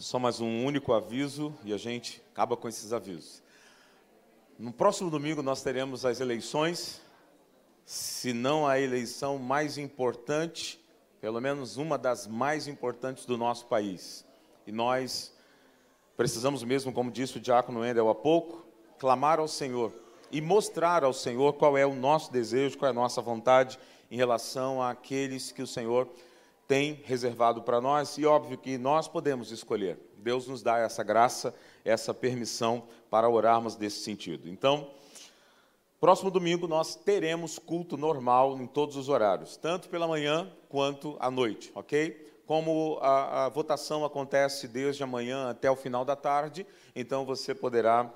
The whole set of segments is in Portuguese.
Só mais um único aviso e a gente acaba com esses avisos. No próximo domingo nós teremos as eleições, se não a eleição mais importante, pelo menos uma das mais importantes do nosso país. E nós precisamos mesmo, como disse o diácono Endel há pouco, clamar ao Senhor e mostrar ao Senhor qual é o nosso desejo, qual é a nossa vontade em relação àqueles que o Senhor tem reservado para nós, e óbvio que nós podemos escolher. Deus nos dá essa graça, essa permissão para orarmos desse sentido. Então, próximo domingo nós teremos culto normal em todos os horários, tanto pela manhã quanto à noite, ok? Como a, a votação acontece desde amanhã até o final da tarde, então você poderá,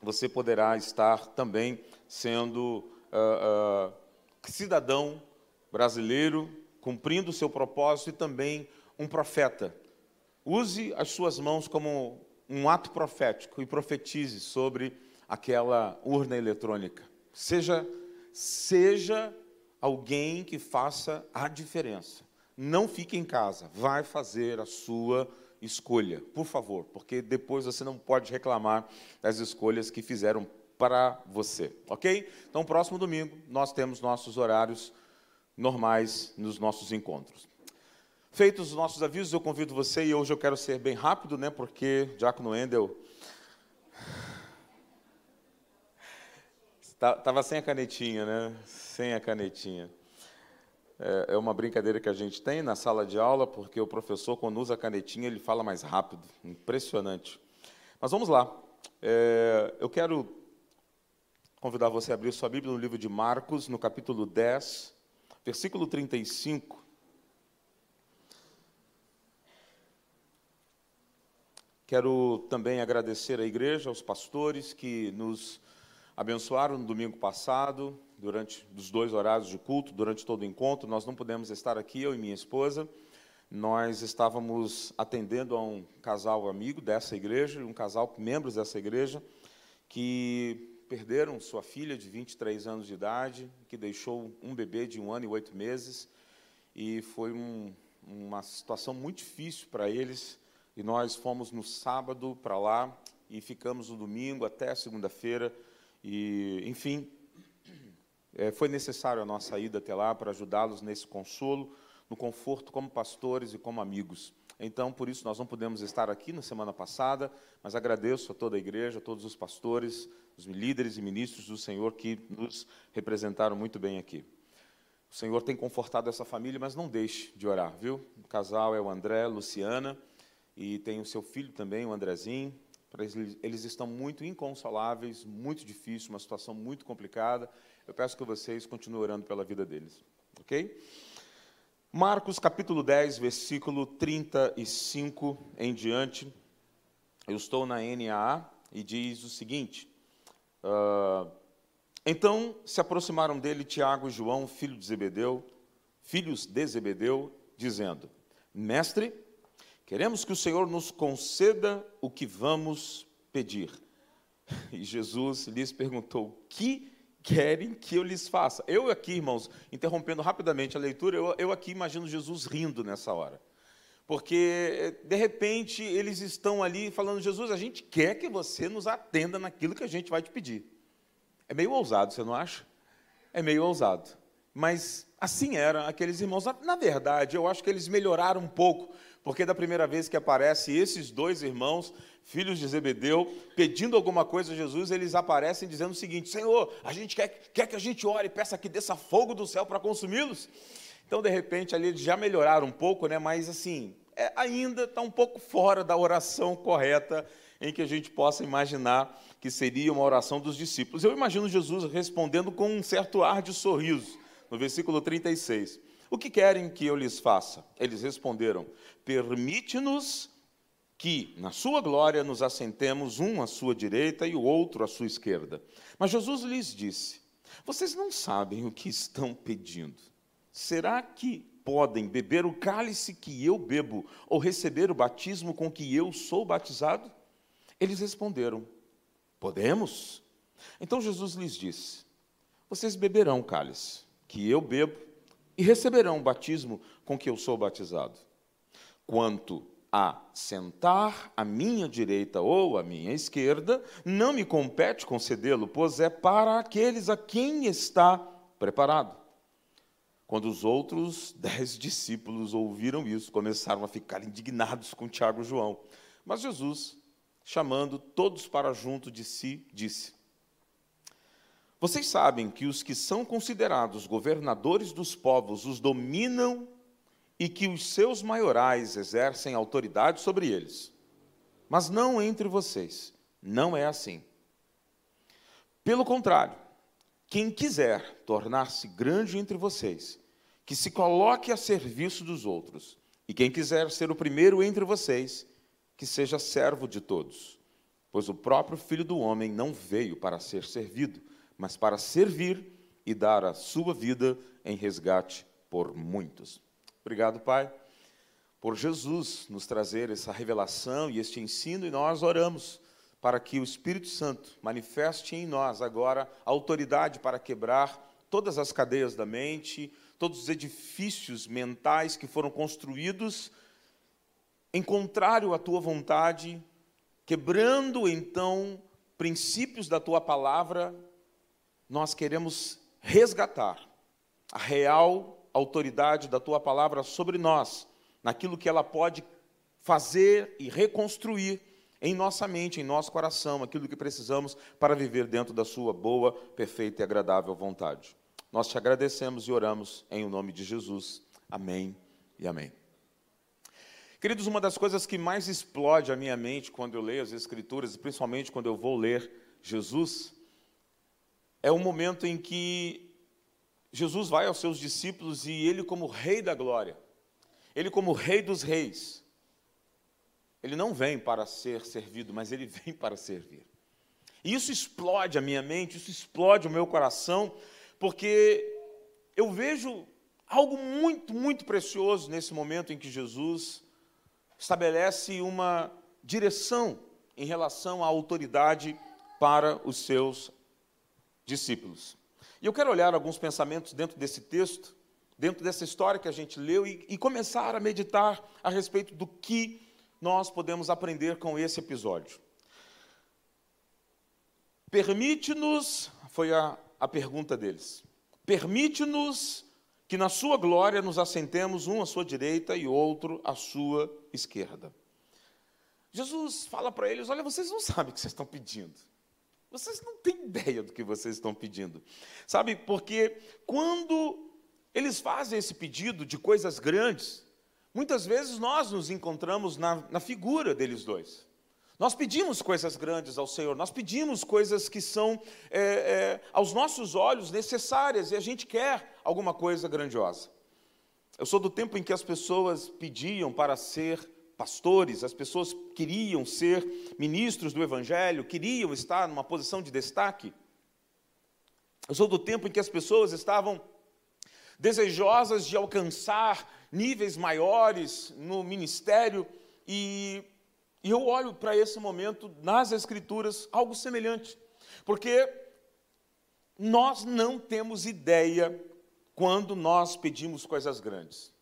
você poderá estar também sendo uh, uh, cidadão brasileiro cumprindo o seu propósito e também um profeta. Use as suas mãos como um ato profético e profetize sobre aquela urna eletrônica. Seja seja alguém que faça a diferença. Não fique em casa, vai fazer a sua escolha, por favor, porque depois você não pode reclamar das escolhas que fizeram para você, ok? Então, próximo domingo, nós temos nossos horários normais nos nossos encontros. Feitos os nossos avisos, eu convido você, e hoje eu quero ser bem rápido, né, porque Diácono Endel estava sem a canetinha, né? Sem a canetinha. É, é uma brincadeira que a gente tem na sala de aula, porque o professor, quando usa a canetinha, ele fala mais rápido. Impressionante. Mas vamos lá. É, eu quero convidar você a abrir sua Bíblia no livro de Marcos, no capítulo 10, versículo 35. Quero também agradecer à igreja, aos pastores que nos abençoaram no domingo passado, durante os dois horários de culto, durante todo o encontro. Nós não pudemos estar aqui, eu e minha esposa. Nós estávamos atendendo a um casal amigo dessa igreja, um casal membros dessa igreja, que perderam sua filha de 23 anos de idade, que deixou um bebê de um ano e oito meses, e foi um, uma situação muito difícil para eles. E nós fomos no sábado para lá e ficamos no domingo até segunda-feira. E, enfim, é, foi necessário a nossa ida até lá para ajudá-los nesse consolo, no conforto como pastores e como amigos. Então, por isso, nós não pudemos estar aqui na semana passada, mas agradeço a toda a igreja, a todos os pastores, os líderes e ministros do Senhor que nos representaram muito bem aqui. O Senhor tem confortado essa família, mas não deixe de orar, viu? O casal é o André, Luciana, e tem o seu filho também, o Andrezinho. Eles estão muito inconsoláveis, muito difícil, uma situação muito complicada. Eu peço que vocês continuem orando pela vida deles, ok? Marcos capítulo 10, versículo 35 em diante. Eu estou na NAA e diz o seguinte: Uh, então se aproximaram dele Tiago e João, filho de Zebedeu, filhos de Zebedeu, dizendo: Mestre, queremos que o Senhor nos conceda o que vamos pedir. E Jesus lhes perguntou: O que querem que eu lhes faça? Eu aqui, irmãos, interrompendo rapidamente a leitura, eu, eu aqui imagino Jesus rindo nessa hora. Porque, de repente, eles estão ali falando: Jesus, a gente quer que você nos atenda naquilo que a gente vai te pedir. É meio ousado, você não acha? É meio ousado. Mas assim eram aqueles irmãos. Na verdade, eu acho que eles melhoraram um pouco, porque da primeira vez que aparece esses dois irmãos, filhos de Zebedeu, pedindo alguma coisa a Jesus, eles aparecem dizendo o seguinte: Senhor, a gente quer, quer que a gente ore e peça que desça fogo do céu para consumi-los. Então, de repente, ali eles já melhoraram um pouco, né? mas assim, é, ainda está um pouco fora da oração correta em que a gente possa imaginar que seria uma oração dos discípulos. Eu imagino Jesus respondendo com um certo ar de sorriso, no versículo 36. O que querem que eu lhes faça? Eles responderam: Permite-nos que, na sua glória, nos assentemos um à sua direita e o outro à sua esquerda. Mas Jesus lhes disse: Vocês não sabem o que estão pedindo. Será que podem beber o cálice que eu bebo, ou receber o batismo com que eu sou batizado? Eles responderam: Podemos? Então Jesus lhes disse: Vocês beberão o cálice que eu bebo e receberão o batismo com que eu sou batizado. Quanto a sentar à minha direita ou à minha esquerda, não me compete concedê-lo, pois é para aqueles a quem está preparado. Quando os outros dez discípulos ouviram isso, começaram a ficar indignados com Tiago e João. Mas Jesus, chamando todos para junto de si, disse: Vocês sabem que os que são considerados governadores dos povos os dominam e que os seus maiorais exercem autoridade sobre eles. Mas não entre vocês, não é assim. Pelo contrário, quem quiser tornar-se grande entre vocês, que se coloque a serviço dos outros, e quem quiser ser o primeiro entre vocês, que seja servo de todos. Pois o próprio Filho do Homem não veio para ser servido, mas para servir e dar a sua vida em resgate por muitos. Obrigado, Pai, por Jesus nos trazer essa revelação e este ensino, e nós oramos para que o Espírito Santo manifeste em nós agora a autoridade para quebrar todas as cadeias da mente, todos os edifícios mentais que foram construídos em contrário à tua vontade, quebrando então princípios da tua palavra, nós queremos resgatar a real autoridade da tua palavra sobre nós, naquilo que ela pode fazer e reconstruir em nossa mente, em nosso coração, aquilo que precisamos para viver dentro da sua boa, perfeita e agradável vontade. Nós te agradecemos e oramos em o nome de Jesus. Amém e amém. Queridos, uma das coisas que mais explode a minha mente quando eu leio as Escrituras, principalmente quando eu vou ler Jesus, é o momento em que Jesus vai aos seus discípulos e ele, como Rei da Glória, ele, como Rei dos Reis, ele não vem para ser servido, mas ele vem para servir. E isso explode a minha mente, isso explode o meu coração, porque eu vejo algo muito, muito precioso nesse momento em que Jesus estabelece uma direção em relação à autoridade para os seus discípulos. E eu quero olhar alguns pensamentos dentro desse texto, dentro dessa história que a gente leu, e, e começar a meditar a respeito do que nós podemos aprender com esse episódio. Permite-nos, foi a, a pergunta deles, permite-nos que na sua glória nos assentemos um à sua direita e outro à sua esquerda. Jesus fala para eles: Olha, vocês não sabem o que vocês estão pedindo. Vocês não têm ideia do que vocês estão pedindo. Sabe, porque quando eles fazem esse pedido de coisas grandes, muitas vezes nós nos encontramos na, na figura deles dois. Nós pedimos coisas grandes ao Senhor, nós pedimos coisas que são, é, é, aos nossos olhos, necessárias, e a gente quer alguma coisa grandiosa. Eu sou do tempo em que as pessoas pediam para ser pastores, as pessoas queriam ser ministros do Evangelho, queriam estar numa posição de destaque. Eu sou do tempo em que as pessoas estavam desejosas de alcançar níveis maiores no ministério, e, e eu olho para esse momento nas Escrituras algo semelhante, porque nós não temos ideia quando nós pedimos coisas grandes.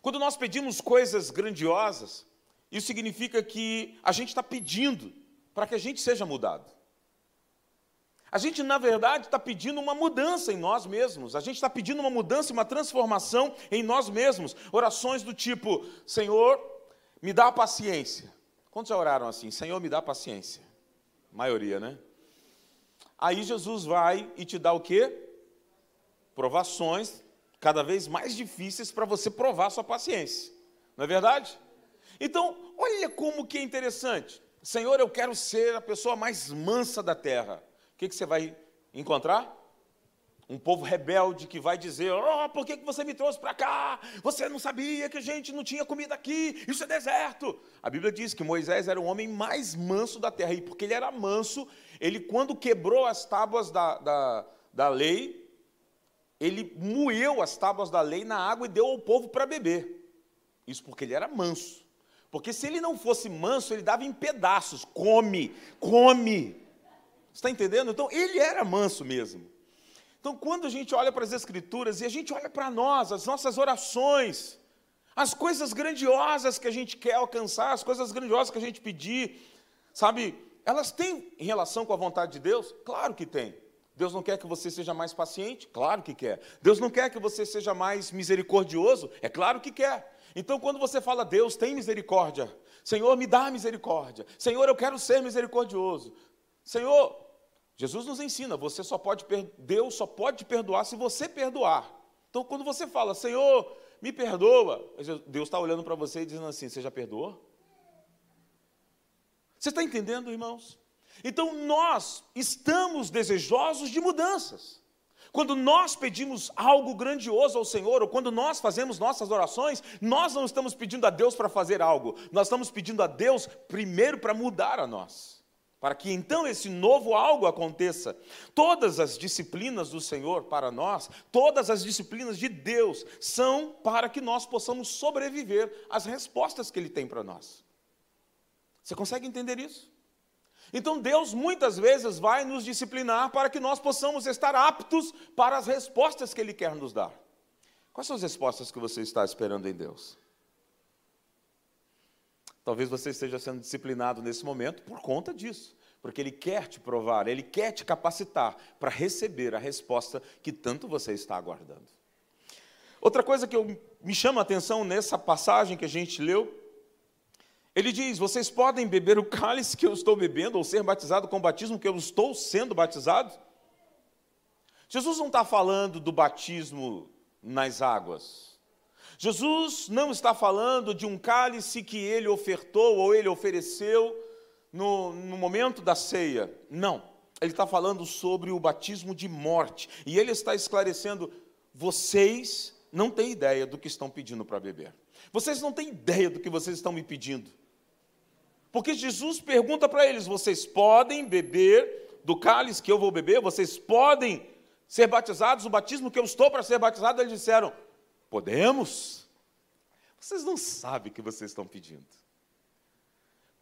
Quando nós pedimos coisas grandiosas, isso significa que a gente está pedindo para que a gente seja mudado. A gente, na verdade, está pedindo uma mudança em nós mesmos. A gente está pedindo uma mudança, uma transformação em nós mesmos. Orações do tipo: Senhor, me dá paciência. Quantos já oraram assim? Senhor, me dá paciência. A maioria, né? Aí Jesus vai e te dá o quê? Provações cada vez mais difíceis para você provar sua paciência. Não é verdade? Então, olha como que é interessante. Senhor, eu quero ser a pessoa mais mansa da terra. Que, que você vai encontrar? Um povo rebelde que vai dizer: oh, por que, que você me trouxe para cá? Você não sabia que a gente não tinha comida aqui? Isso é deserto. A Bíblia diz que Moisés era o homem mais manso da terra, e porque ele era manso, ele, quando quebrou as tábuas da, da, da lei, ele moeu as tábuas da lei na água e deu ao povo para beber. Isso porque ele era manso. Porque se ele não fosse manso, ele dava em pedaços. Come, come. Está entendendo? Então, ele era manso mesmo. Então, quando a gente olha para as Escrituras e a gente olha para nós, as nossas orações, As coisas grandiosas que a gente quer alcançar, as coisas grandiosas que a gente pedir, sabe, elas têm relação com a vontade de Deus? Claro que tem. Deus não quer que você seja mais paciente? Claro que quer. Deus não quer que você seja mais misericordioso? É claro que quer. Então, quando você fala, Deus tem misericórdia, Senhor, me dá misericórdia, Senhor, eu quero ser misericordioso, Senhor, Jesus nos ensina, você só pode, Deus só pode perdoar se você perdoar. Então, quando você fala, Senhor, me perdoa, Deus está olhando para você e dizendo assim: Você já perdoou? Você está entendendo, irmãos? Então, nós estamos desejosos de mudanças. Quando nós pedimos algo grandioso ao Senhor, ou quando nós fazemos nossas orações, nós não estamos pedindo a Deus para fazer algo, nós estamos pedindo a Deus primeiro para mudar a nós, para que então esse novo algo aconteça. Todas as disciplinas do Senhor para nós, todas as disciplinas de Deus, são para que nós possamos sobreviver às respostas que Ele tem para nós. Você consegue entender isso? Então Deus muitas vezes vai nos disciplinar para que nós possamos estar aptos para as respostas que Ele quer nos dar. Quais são as respostas que você está esperando em Deus? Talvez você esteja sendo disciplinado nesse momento por conta disso, porque Ele quer te provar, Ele quer te capacitar para receber a resposta que tanto você está aguardando. Outra coisa que eu, me chama a atenção nessa passagem que a gente leu ele diz: Vocês podem beber o cálice que eu estou bebendo, ou ser batizado com o batismo que eu estou sendo batizado? Jesus não está falando do batismo nas águas. Jesus não está falando de um cálice que ele ofertou ou ele ofereceu no, no momento da ceia. Não. Ele está falando sobre o batismo de morte. E ele está esclarecendo: vocês não têm ideia do que estão pedindo para beber. Vocês não têm ideia do que vocês estão me pedindo. Porque Jesus pergunta para eles: vocês podem beber do cálice que eu vou beber? Vocês podem ser batizados? O batismo que eu estou para ser batizado? Eles disseram: podemos. Vocês não sabem o que vocês estão pedindo.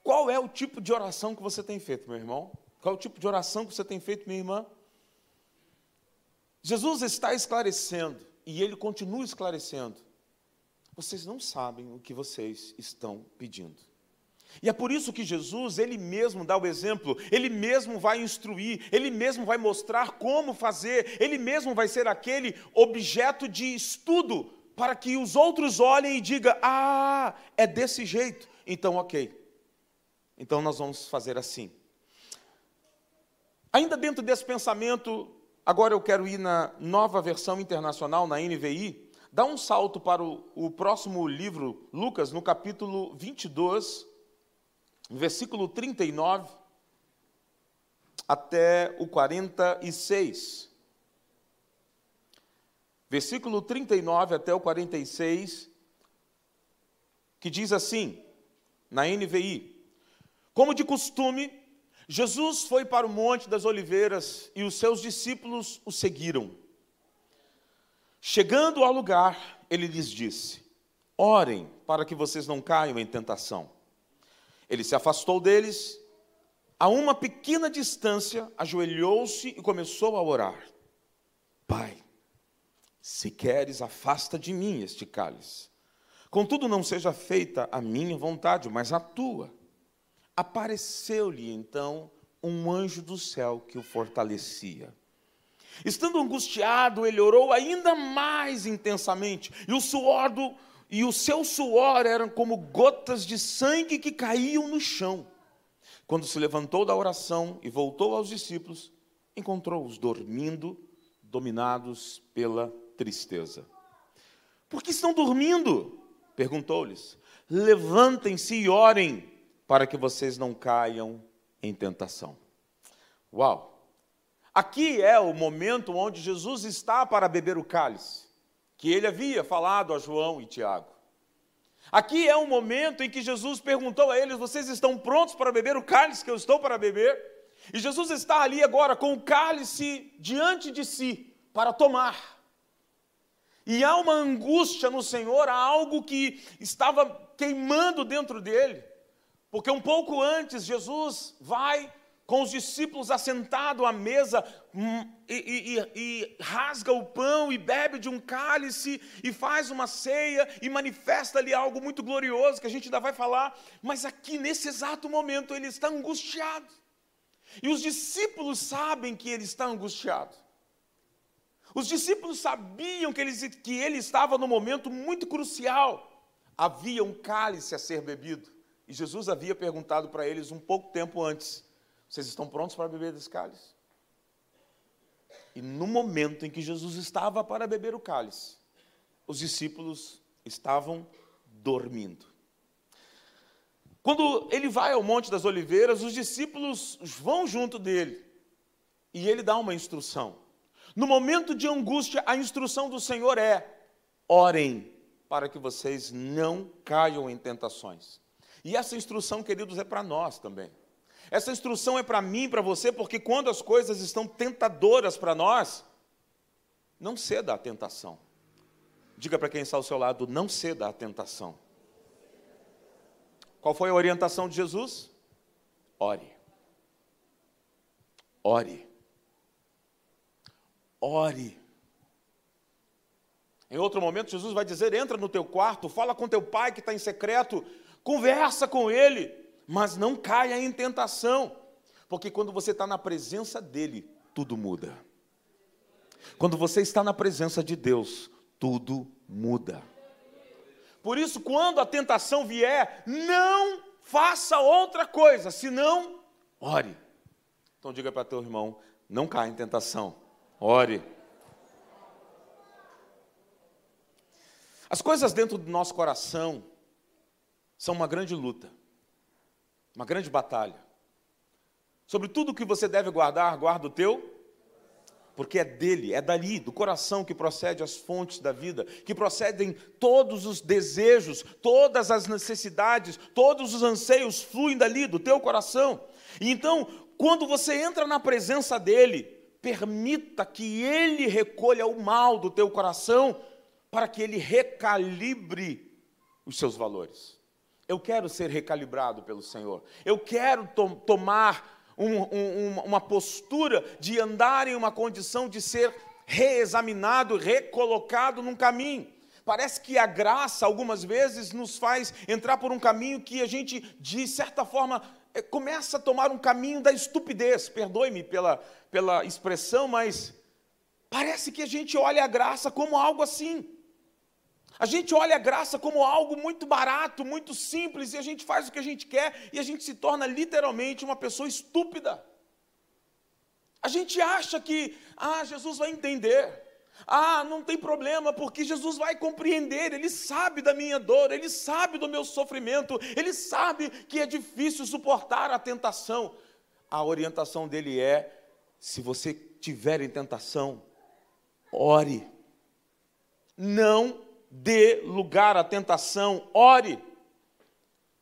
Qual é o tipo de oração que você tem feito, meu irmão? Qual é o tipo de oração que você tem feito, minha irmã? Jesus está esclarecendo, e ele continua esclarecendo. Vocês não sabem o que vocês estão pedindo. E é por isso que Jesus, ele mesmo dá o exemplo, ele mesmo vai instruir, ele mesmo vai mostrar como fazer, ele mesmo vai ser aquele objeto de estudo para que os outros olhem e digam: "Ah, é desse jeito". Então, OK. Então nós vamos fazer assim. Ainda dentro desse pensamento, agora eu quero ir na nova versão internacional, na NVI, dá um salto para o, o próximo livro, Lucas, no capítulo 22, versículo 39 até o 46. Versículo 39 até o 46, que diz assim, na NVI: Como de costume, Jesus foi para o Monte das Oliveiras e os seus discípulos o seguiram. Chegando ao lugar, ele lhes disse: Orem para que vocês não caiam em tentação. Ele se afastou deles, a uma pequena distância, ajoelhou-se e começou a orar: Pai, se queres, afasta de mim este cálice. Contudo, não seja feita a minha vontade, mas a tua. Apareceu-lhe então um anjo do céu que o fortalecia. Estando angustiado, ele orou ainda mais intensamente, e o suor do, e o seu suor eram como gotas de sangue que caíam no chão. Quando se levantou da oração e voltou aos discípulos, encontrou-os dormindo, dominados pela tristeza. Por que estão dormindo? perguntou-lhes. Levantem-se e orem, para que vocês não caiam em tentação. Uau! Aqui é o momento onde Jesus está para beber o cálice que ele havia falado a João e Tiago. Aqui é um momento em que Jesus perguntou a eles: Vocês estão prontos para beber o cálice que eu estou para beber? E Jesus está ali agora com o cálice diante de si para tomar. E há uma angústia no Senhor, há algo que estava queimando dentro dele, porque um pouco antes Jesus vai com os discípulos assentados à mesa, hum, e, e, e, rasga o pão e bebe de um cálice e faz uma ceia e manifesta ali algo muito glorioso que a gente ainda vai falar, mas aqui nesse exato momento ele está angustiado. E os discípulos sabem que ele está angustiado. Os discípulos sabiam que ele, que ele estava num momento muito crucial. Havia um cálice a ser bebido. E Jesus havia perguntado para eles um pouco tempo antes: vocês estão prontos para beber desse cálice? E no momento em que Jesus estava para beber o cálice, os discípulos estavam dormindo. Quando ele vai ao Monte das Oliveiras, os discípulos vão junto dele e ele dá uma instrução. No momento de angústia, a instrução do Senhor é: orem para que vocês não caiam em tentações. E essa instrução, queridos, é para nós também. Essa instrução é para mim, para você, porque quando as coisas estão tentadoras para nós, não ceda à tentação. Diga para quem está ao seu lado, não ceda à tentação. Qual foi a orientação de Jesus? Ore. Ore. Ore. Em outro momento, Jesus vai dizer: entra no teu quarto, fala com teu pai que está em secreto, conversa com ele mas não caia em tentação, porque quando você está na presença dEle, tudo muda. Quando você está na presença de Deus, tudo muda. Por isso, quando a tentação vier, não faça outra coisa, senão ore. Então diga para teu irmão, não caia em tentação, ore. As coisas dentro do nosso coração são uma grande luta uma grande batalha. Sobre tudo que você deve guardar, guarda o teu, porque é dele, é dali, do coração que procede as fontes da vida, que procedem todos os desejos, todas as necessidades, todos os anseios fluem dali, do teu coração. E então, quando você entra na presença dele, permita que ele recolha o mal do teu coração, para que ele recalibre os seus valores. Eu quero ser recalibrado pelo Senhor. Eu quero to tomar um, um, uma postura de andar em uma condição de ser reexaminado, recolocado num caminho. Parece que a graça, algumas vezes, nos faz entrar por um caminho que a gente, de certa forma, começa a tomar um caminho da estupidez. Perdoe-me pela, pela expressão, mas parece que a gente olha a graça como algo assim. A gente olha a graça como algo muito barato, muito simples, e a gente faz o que a gente quer, e a gente se torna literalmente uma pessoa estúpida. A gente acha que, ah, Jesus vai entender. Ah, não tem problema, porque Jesus vai compreender, Ele sabe da minha dor, Ele sabe do meu sofrimento, Ele sabe que é difícil suportar a tentação. A orientação dele é: se você tiver em tentação, ore. Não dê lugar à tentação, ore.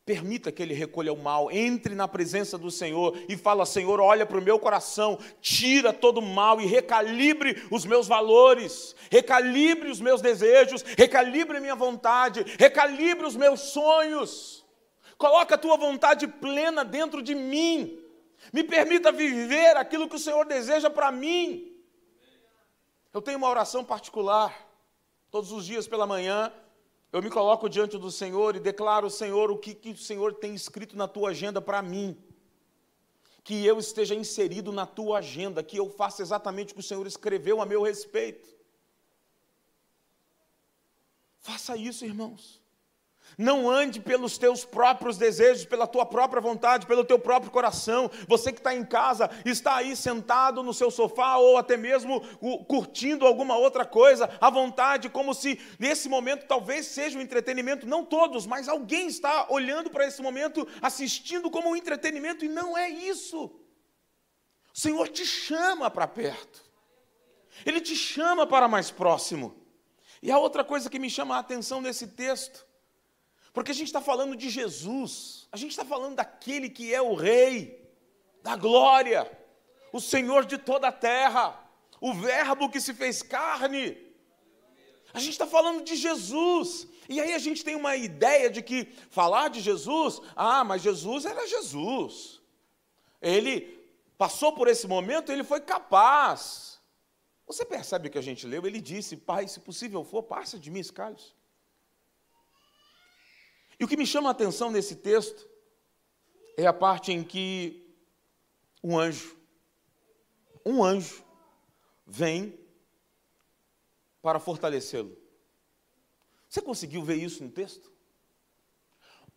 Permita que ele recolha o mal, entre na presença do Senhor e fala: Senhor, olha para o meu coração, tira todo o mal e recalibre os meus valores, recalibre os meus desejos, recalibre a minha vontade, recalibre os meus sonhos. Coloca a tua vontade plena dentro de mim. Me permita viver aquilo que o Senhor deseja para mim. Eu tenho uma oração particular Todos os dias pela manhã, eu me coloco diante do Senhor e declaro, Senhor, o que, que o Senhor tem escrito na tua agenda para mim. Que eu esteja inserido na tua agenda, que eu faça exatamente o que o Senhor escreveu a meu respeito. Faça isso, irmãos. Não ande pelos teus próprios desejos, pela tua própria vontade, pelo teu próprio coração. Você que está em casa, está aí sentado no seu sofá ou até mesmo curtindo alguma outra coisa à vontade, como se nesse momento talvez seja um entretenimento. Não todos, mas alguém está olhando para esse momento, assistindo como um entretenimento e não é isso. O Senhor te chama para perto, Ele te chama para mais próximo. E a outra coisa que me chama a atenção nesse texto porque a gente está falando de Jesus, a gente está falando daquele que é o Rei da glória, o Senhor de toda a terra, o Verbo que se fez carne. A gente está falando de Jesus. E aí a gente tem uma ideia de que falar de Jesus, ah, mas Jesus era Jesus. Ele passou por esse momento, ele foi capaz. Você percebe o que a gente leu? Ele disse: Pai, se possível for, passa de mim esse. E o que me chama a atenção nesse texto é a parte em que um anjo, um anjo, vem para fortalecê-lo. Você conseguiu ver isso no texto?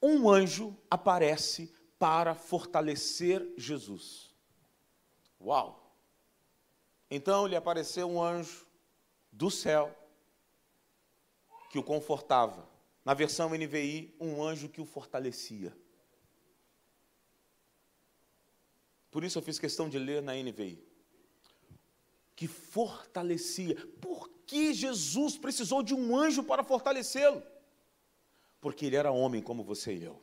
Um anjo aparece para fortalecer Jesus. Uau! Então lhe apareceu um anjo do céu que o confortava. Na versão NVI, um anjo que o fortalecia. Por isso eu fiz questão de ler na NVI. Que fortalecia. Por que Jesus precisou de um anjo para fortalecê-lo? Porque ele era homem como você e eu.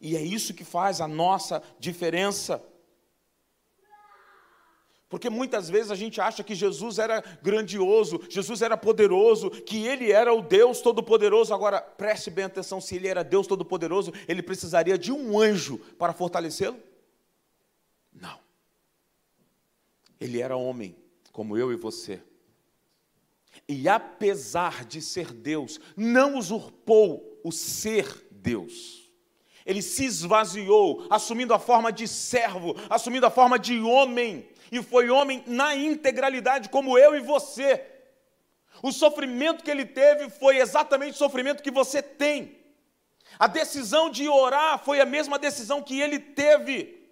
E é isso que faz a nossa diferença. Porque muitas vezes a gente acha que Jesus era grandioso, Jesus era poderoso, que ele era o Deus Todo-Poderoso. Agora, preste bem atenção: se ele era Deus Todo-Poderoso, ele precisaria de um anjo para fortalecê-lo? Não. Ele era homem, como eu e você. E apesar de ser Deus, não usurpou o ser Deus. Ele se esvaziou, assumindo a forma de servo, assumindo a forma de homem e foi homem na integralidade, como eu e você. O sofrimento que ele teve foi exatamente o sofrimento que você tem. A decisão de orar foi a mesma decisão que ele teve.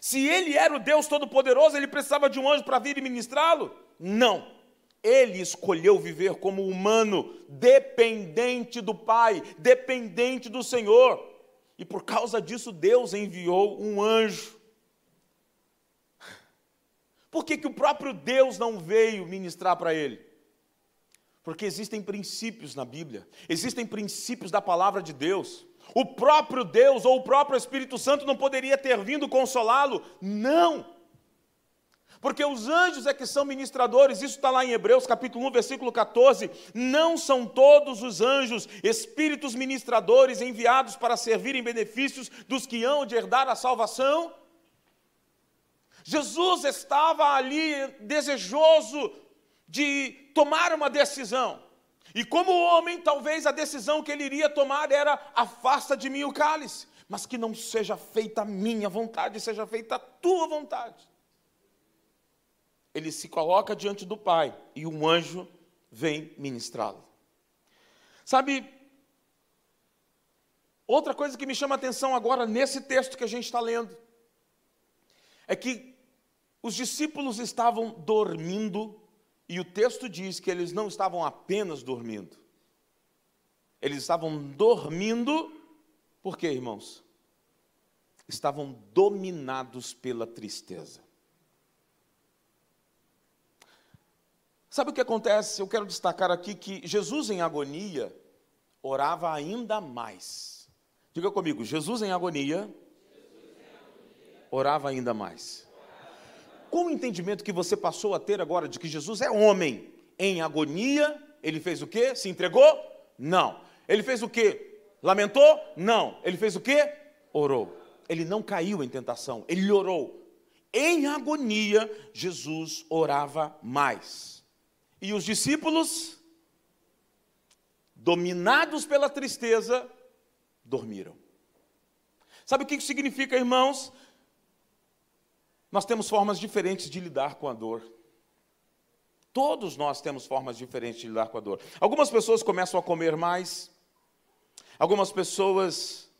Se ele era o Deus Todo-Poderoso, ele precisava de um anjo para vir e ministrá-lo? Não. Ele escolheu viver como humano, dependente do Pai, dependente do Senhor. E por causa disso, Deus enviou um anjo por que, que o próprio Deus não veio ministrar para ele? Porque existem princípios na Bíblia, existem princípios da palavra de Deus. O próprio Deus ou o próprio Espírito Santo não poderia ter vindo consolá-lo? Não! Porque os anjos é que são ministradores, isso está lá em Hebreus capítulo 1, versículo 14. Não são todos os anjos espíritos ministradores enviados para servirem benefícios dos que hão de herdar a salvação? Jesus estava ali desejoso de tomar uma decisão. E como homem, talvez a decisão que ele iria tomar era: afasta de mim o cálice, mas que não seja feita a minha vontade, seja feita a tua vontade. Ele se coloca diante do Pai e um anjo vem ministrá-lo. Sabe, outra coisa que me chama a atenção agora nesse texto que a gente está lendo, é que os discípulos estavam dormindo, e o texto diz que eles não estavam apenas dormindo. Eles estavam dormindo, por quê, irmãos? Estavam dominados pela tristeza. Sabe o que acontece? Eu quero destacar aqui que Jesus em agonia orava ainda mais. Diga comigo, Jesus em agonia orava ainda mais com o entendimento que você passou a ter agora de que Jesus é homem em agonia, ele fez o quê? Se entregou? Não. Ele fez o quê? Lamentou? Não. Ele fez o quê? Orou. Ele não caiu em tentação, ele orou. Em agonia, Jesus orava mais. E os discípulos, dominados pela tristeza, dormiram. Sabe o que isso significa, irmãos? Nós temos formas diferentes de lidar com a dor. Todos nós temos formas diferentes de lidar com a dor. Algumas pessoas começam a comer mais, algumas pessoas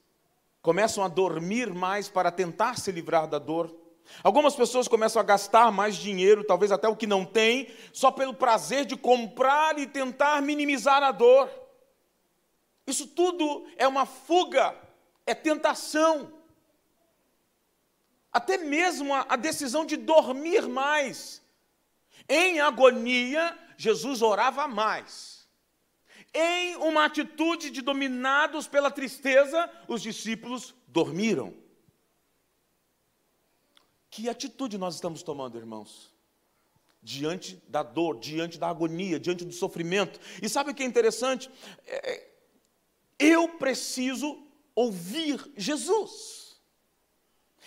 começam a dormir mais para tentar se livrar da dor. Algumas pessoas começam a gastar mais dinheiro, talvez até o que não tem, só pelo prazer de comprar e tentar minimizar a dor. Isso tudo é uma fuga, é tentação até mesmo a, a decisão de dormir mais. Em agonia, Jesus orava mais. Em uma atitude de dominados pela tristeza, os discípulos dormiram. Que atitude nós estamos tomando, irmãos? Diante da dor, diante da agonia, diante do sofrimento. E sabe o que é interessante? É, eu preciso ouvir Jesus.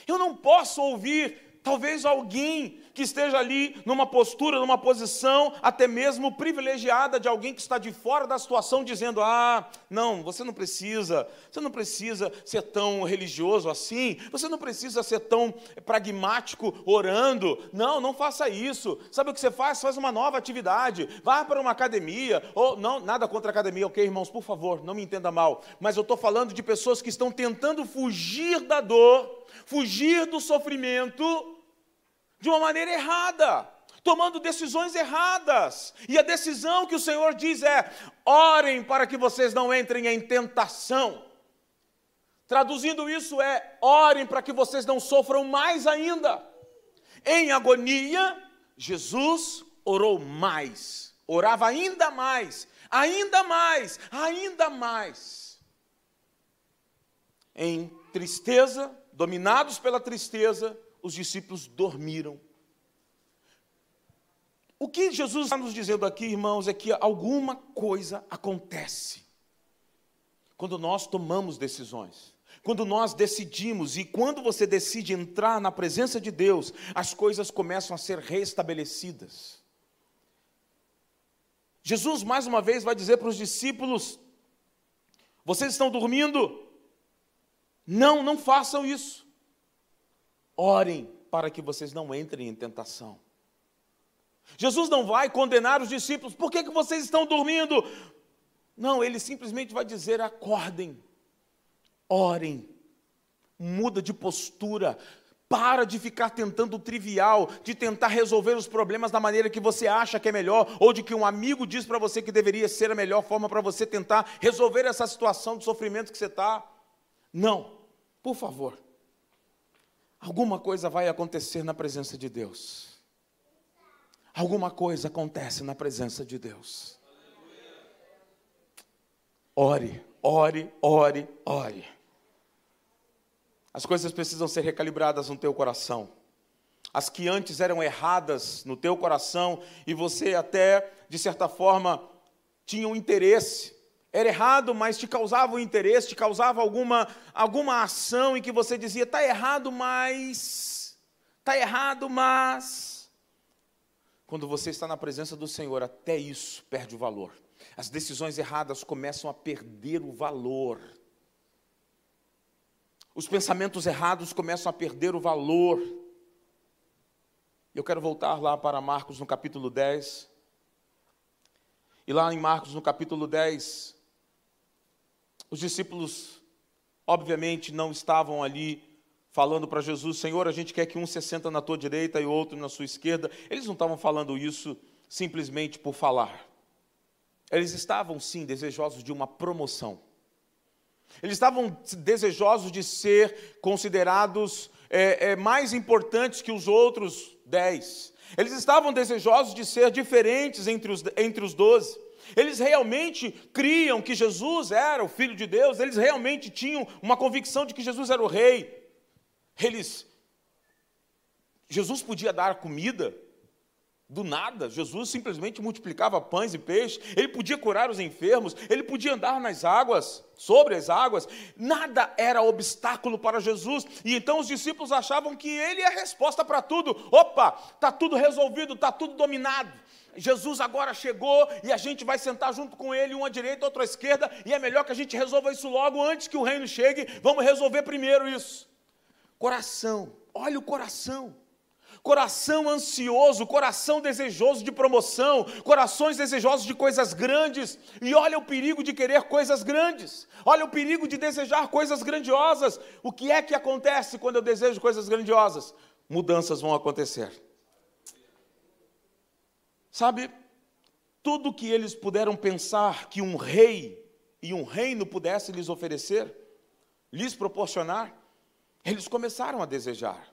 Eu não posso ouvir Talvez alguém que esteja ali numa postura, numa posição até mesmo privilegiada de alguém que está de fora da situação, dizendo: Ah, não, você não precisa, você não precisa ser tão religioso assim, você não precisa ser tão pragmático orando. Não, não faça isso. Sabe o que você faz? Faz uma nova atividade, vá para uma academia, ou não, nada contra a academia, ok, irmãos, por favor, não me entenda mal, mas eu estou falando de pessoas que estão tentando fugir da dor fugir do sofrimento de uma maneira errada, tomando decisões erradas. E a decisão que o Senhor diz é: orem para que vocês não entrem em tentação. Traduzindo isso é: orem para que vocês não sofram mais ainda. Em agonia, Jesus orou mais, orava ainda mais, ainda mais, ainda mais. Em tristeza, Dominados pela tristeza, os discípulos dormiram. O que Jesus está nos dizendo aqui, irmãos, é que alguma coisa acontece quando nós tomamos decisões. Quando nós decidimos, e quando você decide entrar na presença de Deus, as coisas começam a ser restabelecidas. Jesus, mais uma vez, vai dizer para os discípulos: vocês estão dormindo? Não, não façam isso. Orem para que vocês não entrem em tentação. Jesus não vai condenar os discípulos, por que, que vocês estão dormindo? Não, ele simplesmente vai dizer: acordem, orem, muda de postura, para de ficar tentando o trivial, de tentar resolver os problemas da maneira que você acha que é melhor, ou de que um amigo diz para você que deveria ser a melhor forma para você tentar resolver essa situação de sofrimento que você está. Não. Por favor, alguma coisa vai acontecer na presença de Deus. Alguma coisa acontece na presença de Deus. Ore, ore, ore, ore. As coisas precisam ser recalibradas no teu coração. As que antes eram erradas no teu coração e você até, de certa forma, tinha um interesse, era errado, mas te causava um interesse, te causava alguma, alguma ação em que você dizia: está errado, mas. Está errado, mas. Quando você está na presença do Senhor, até isso perde o valor. As decisões erradas começam a perder o valor. Os pensamentos errados começam a perder o valor. Eu quero voltar lá para Marcos no capítulo 10. E lá em Marcos no capítulo 10, os discípulos, obviamente, não estavam ali falando para Jesus: Senhor, a gente quer que um se senta na tua direita e outro na sua esquerda. Eles não estavam falando isso simplesmente por falar. Eles estavam, sim, desejosos de uma promoção. Eles estavam desejosos de ser considerados é, é, mais importantes que os outros dez. Eles estavam desejosos de ser diferentes entre os, entre os doze. Eles realmente criam que Jesus era o Filho de Deus, eles realmente tinham uma convicção de que Jesus era o Rei. Eles. Jesus podia dar comida do nada, Jesus simplesmente multiplicava pães e peixes, ele podia curar os enfermos, ele podia andar nas águas, sobre as águas, nada era obstáculo para Jesus, e então os discípulos achavam que ele é a resposta para tudo. Opa, está tudo resolvido, está tudo dominado. Jesus agora chegou e a gente vai sentar junto com ele, uma à direita, outra à esquerda, e é melhor que a gente resolva isso logo antes que o reino chegue. Vamos resolver primeiro isso. Coração, olha o coração. Coração ansioso, coração desejoso de promoção, corações desejosos de coisas grandes, e olha o perigo de querer coisas grandes, olha o perigo de desejar coisas grandiosas. O que é que acontece quando eu desejo coisas grandiosas? Mudanças vão acontecer. Sabe, tudo que eles puderam pensar que um rei e um reino pudesse lhes oferecer, lhes proporcionar, eles começaram a desejar.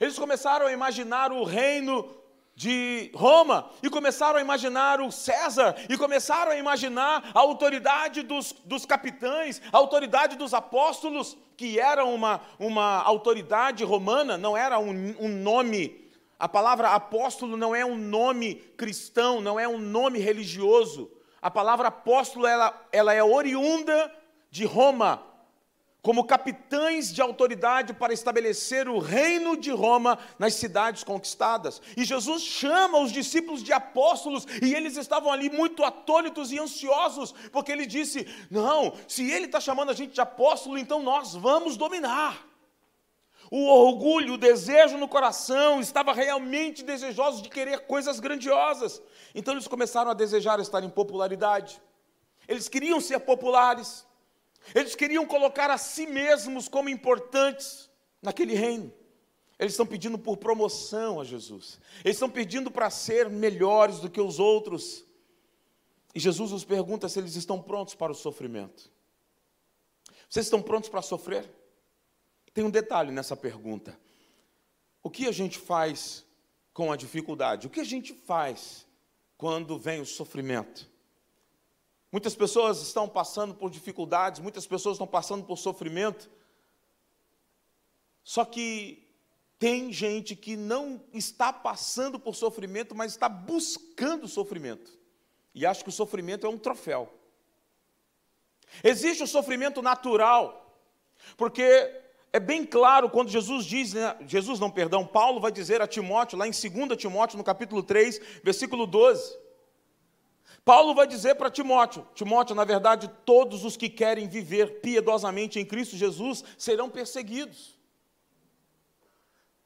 Eles começaram a imaginar o reino de Roma, e começaram a imaginar o César, e começaram a imaginar a autoridade dos, dos capitães, a autoridade dos apóstolos, que era uma, uma autoridade romana, não era um, um nome a palavra apóstolo não é um nome cristão, não é um nome religioso. A palavra apóstolo ela, ela é oriunda de Roma, como capitães de autoridade para estabelecer o reino de Roma nas cidades conquistadas. E Jesus chama os discípulos de apóstolos, e eles estavam ali muito atônitos e ansiosos, porque ele disse: Não, se ele está chamando a gente de apóstolo, então nós vamos dominar. O orgulho, o desejo no coração, estava realmente desejosos de querer coisas grandiosas. Então eles começaram a desejar estar em popularidade. Eles queriam ser populares. Eles queriam colocar a si mesmos como importantes naquele reino. Eles estão pedindo por promoção a Jesus. Eles estão pedindo para ser melhores do que os outros. E Jesus nos pergunta se eles estão prontos para o sofrimento. Vocês estão prontos para sofrer? Tem um detalhe nessa pergunta. O que a gente faz com a dificuldade? O que a gente faz quando vem o sofrimento? Muitas pessoas estão passando por dificuldades, muitas pessoas estão passando por sofrimento. Só que tem gente que não está passando por sofrimento, mas está buscando sofrimento. E acha que o sofrimento é um troféu. Existe o sofrimento natural, porque é bem claro quando Jesus diz, né, Jesus não, perdão, Paulo vai dizer a Timóteo, lá em 2 Timóteo, no capítulo 3, versículo 12, Paulo vai dizer para Timóteo: Timóteo, na verdade, todos os que querem viver piedosamente em Cristo Jesus serão perseguidos.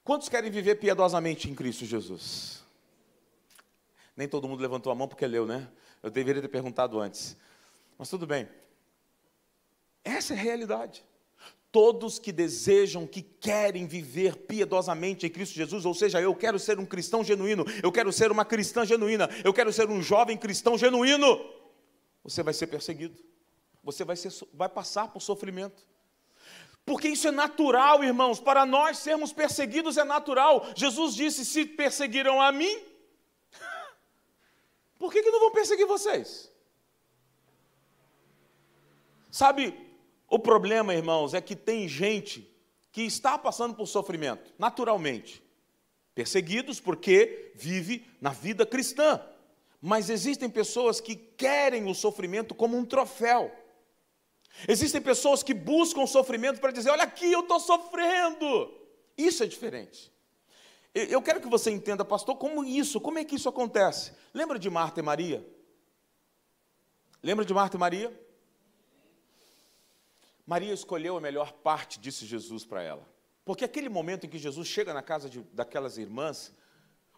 Quantos querem viver piedosamente em Cristo Jesus? Nem todo mundo levantou a mão porque leu, né? Eu deveria ter perguntado antes. Mas tudo bem. Essa é a realidade. Todos que desejam, que querem viver piedosamente em Cristo Jesus, ou seja, eu quero ser um cristão genuíno, eu quero ser uma cristã genuína, eu quero ser um jovem cristão genuíno, você vai ser perseguido, você vai, ser, vai passar por sofrimento. Porque isso é natural, irmãos, para nós sermos perseguidos é natural. Jesus disse: se perseguiram a mim, por que, que não vão perseguir vocês? Sabe, o problema, irmãos, é que tem gente que está passando por sofrimento, naturalmente. Perseguidos porque vive na vida cristã. Mas existem pessoas que querem o sofrimento como um troféu. Existem pessoas que buscam o sofrimento para dizer: olha aqui, eu estou sofrendo. Isso é diferente. Eu quero que você entenda, pastor, como isso, como é que isso acontece? Lembra de Marta e Maria? Lembra de Marta e Maria? Maria escolheu a melhor parte, disse Jesus para ela. Porque aquele momento em que Jesus chega na casa de, daquelas irmãs,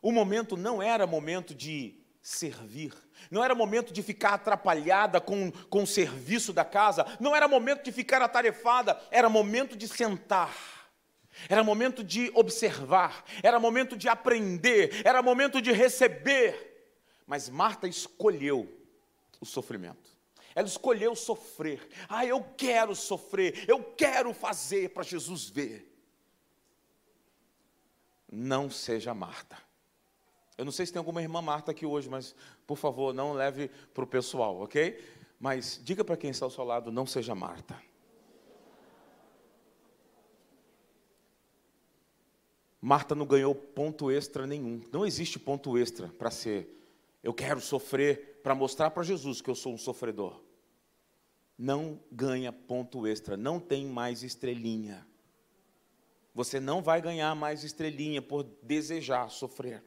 o momento não era momento de servir, não era momento de ficar atrapalhada com, com o serviço da casa, não era momento de ficar atarefada, era momento de sentar. Era momento de observar, era momento de aprender, era momento de receber. Mas Marta escolheu o sofrimento. Ela escolheu sofrer. Ah, eu quero sofrer, eu quero fazer para Jesus ver. Não seja Marta. Eu não sei se tem alguma irmã Marta aqui hoje, mas por favor, não leve para o pessoal, ok? Mas diga para quem está ao seu lado: não seja Marta. Marta não ganhou ponto extra nenhum. Não existe ponto extra para ser. Eu quero sofrer para mostrar para Jesus que eu sou um sofredor. Não ganha ponto extra, não tem mais estrelinha. Você não vai ganhar mais estrelinha por desejar sofrer.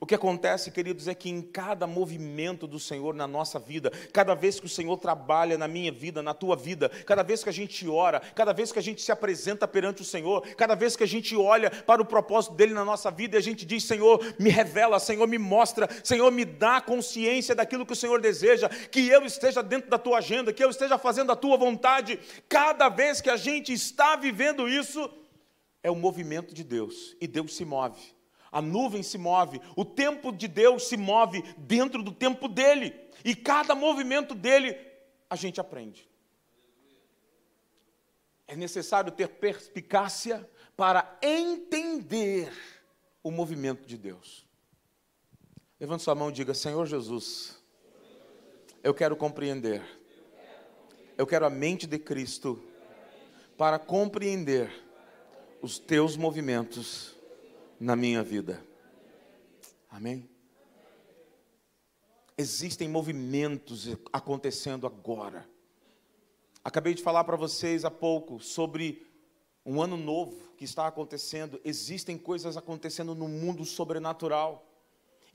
O que acontece, queridos, é que em cada movimento do Senhor na nossa vida, cada vez que o Senhor trabalha na minha vida, na tua vida, cada vez que a gente ora, cada vez que a gente se apresenta perante o Senhor, cada vez que a gente olha para o propósito dele na nossa vida e a gente diz: Senhor, me revela, Senhor, me mostra, Senhor, me dá consciência daquilo que o Senhor deseja, que eu esteja dentro da tua agenda, que eu esteja fazendo a tua vontade. Cada vez que a gente está vivendo isso, é o movimento de Deus e Deus se move a nuvem se move, o tempo de Deus se move dentro do tempo dele, e cada movimento dele a gente aprende. É necessário ter perspicácia para entender o movimento de Deus. Levante sua mão e diga: Senhor Jesus, eu quero compreender, eu quero a mente de Cristo para compreender os teus movimentos na minha vida. Amém? Existem movimentos acontecendo agora. Acabei de falar para vocês há pouco sobre um ano novo que está acontecendo. Existem coisas acontecendo no mundo sobrenatural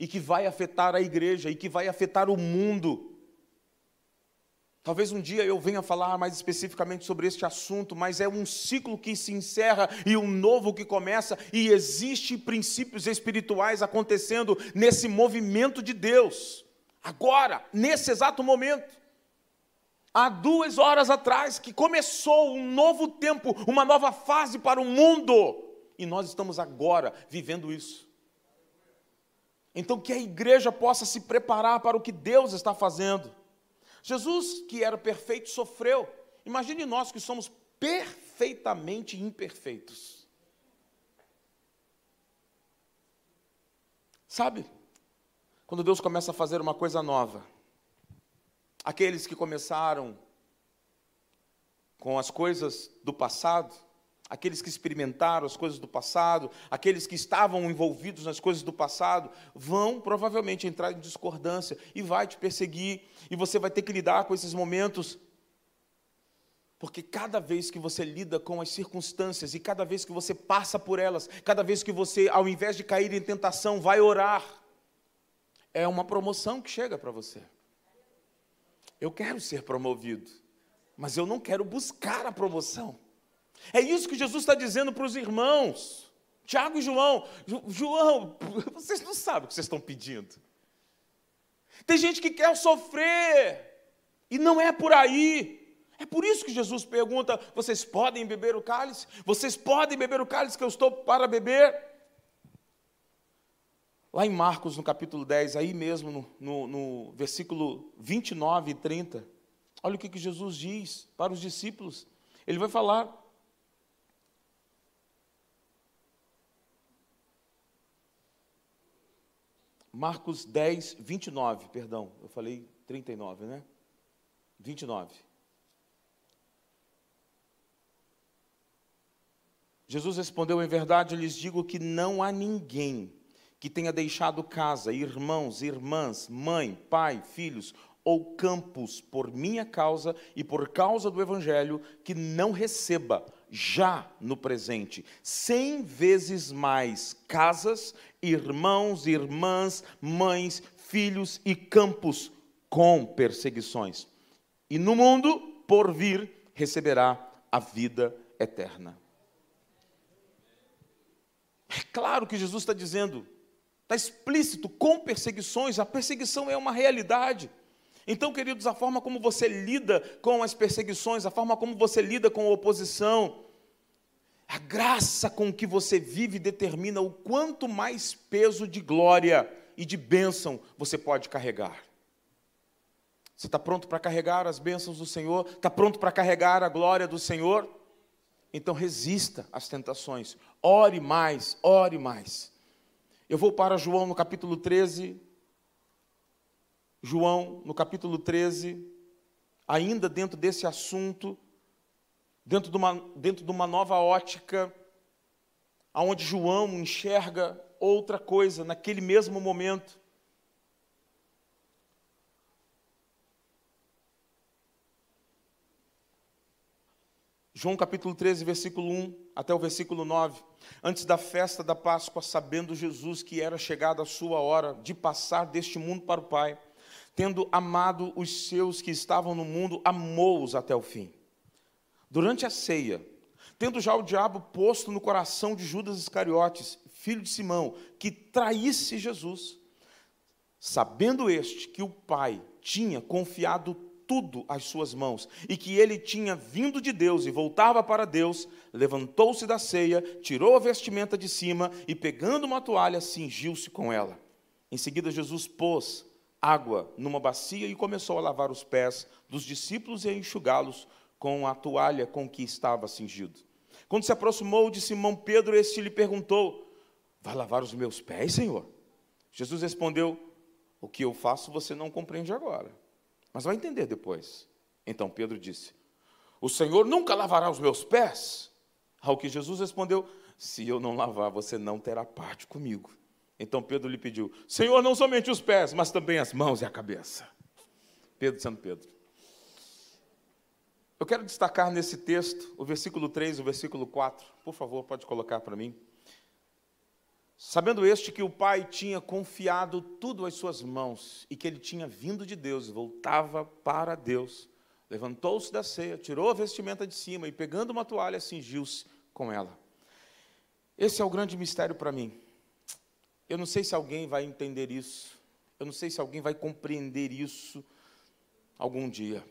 e que vai afetar a igreja e que vai afetar o mundo. Talvez um dia eu venha falar mais especificamente sobre este assunto, mas é um ciclo que se encerra e um novo que começa, e existe princípios espirituais acontecendo nesse movimento de Deus. Agora, nesse exato momento. Há duas horas atrás que começou um novo tempo, uma nova fase para o mundo. E nós estamos agora vivendo isso. Então, que a igreja possa se preparar para o que Deus está fazendo. Jesus, que era perfeito, sofreu. Imagine nós que somos perfeitamente imperfeitos. Sabe? Quando Deus começa a fazer uma coisa nova, aqueles que começaram com as coisas do passado, aqueles que experimentaram as coisas do passado, aqueles que estavam envolvidos nas coisas do passado, vão provavelmente entrar em discordância e vai te perseguir, e você vai ter que lidar com esses momentos. Porque cada vez que você lida com as circunstâncias e cada vez que você passa por elas, cada vez que você, ao invés de cair em tentação, vai orar, é uma promoção que chega para você. Eu quero ser promovido, mas eu não quero buscar a promoção. É isso que Jesus está dizendo para os irmãos. Tiago e João, João, vocês não sabem o que vocês estão pedindo. Tem gente que quer sofrer, e não é por aí. É por isso que Jesus pergunta: vocês podem beber o cálice? Vocês podem beber o cálice que eu estou para beber? Lá em Marcos, no capítulo 10, aí mesmo, no, no, no versículo 29 e 30, olha o que, que Jesus diz para os discípulos. Ele vai falar Marcos 10, 29, perdão, eu falei 39, né? 29. Jesus respondeu: Em verdade, eu lhes digo que não há ninguém que tenha deixado casa, irmãos, irmãs, mãe, pai, filhos ou campos por minha causa e por causa do Evangelho, que não receba já no presente cem vezes mais casas, irmãos, irmãs, mães, filhos e campos com perseguições. E no mundo por vir receberá a vida eterna. É claro que Jesus está dizendo, está explícito, com perseguições, a perseguição é uma realidade. Então, queridos, a forma como você lida com as perseguições, a forma como você lida com a oposição, a graça com que você vive determina o quanto mais peso de glória e de bênção você pode carregar. Você está pronto para carregar as bênçãos do Senhor? Está pronto para carregar a glória do Senhor? Então resista às tentações. Ore mais, ore mais. Eu vou para João no capítulo 13, João, no capítulo 13, ainda dentro desse assunto, dentro de uma, dentro de uma nova ótica, aonde João enxerga outra coisa naquele mesmo momento. João capítulo 13, versículo 1 até o versículo 9. Antes da festa da Páscoa, sabendo Jesus que era chegada a sua hora de passar deste mundo para o Pai, tendo amado os seus que estavam no mundo, amou-os até o fim. Durante a ceia, tendo já o diabo posto no coração de Judas Iscariotes, filho de Simão, que traísse Jesus, sabendo este que o Pai tinha confiado tudo às suas mãos e que ele tinha vindo de Deus e voltava para Deus, levantou-se da ceia, tirou a vestimenta de cima e, pegando uma toalha, cingiu-se com ela. Em seguida, Jesus pôs água numa bacia e começou a lavar os pés dos discípulos e a enxugá-los com a toalha com que estava cingido. Quando se aproximou de Simão Pedro, este lhe perguntou: Vai lavar os meus pés, Senhor? Jesus respondeu: O que eu faço você não compreende agora, mas vai entender depois. Então Pedro disse: O Senhor nunca lavará os meus pés? Ao que Jesus respondeu: Se eu não lavar, você não terá parte comigo. Então Pedro lhe pediu: Senhor, não somente os pés, mas também as mãos e a cabeça. Pedro sendo Pedro. Eu quero destacar nesse texto o versículo 3 e o versículo 4. Por favor, pode colocar para mim. Sabendo este que o pai tinha confiado tudo às suas mãos e que ele tinha vindo de Deus e voltava para Deus, levantou-se da ceia, tirou a vestimenta de cima e, pegando uma toalha, cingiu-se com ela. Esse é o grande mistério para mim. Eu não sei se alguém vai entender isso, eu não sei se alguém vai compreender isso algum dia.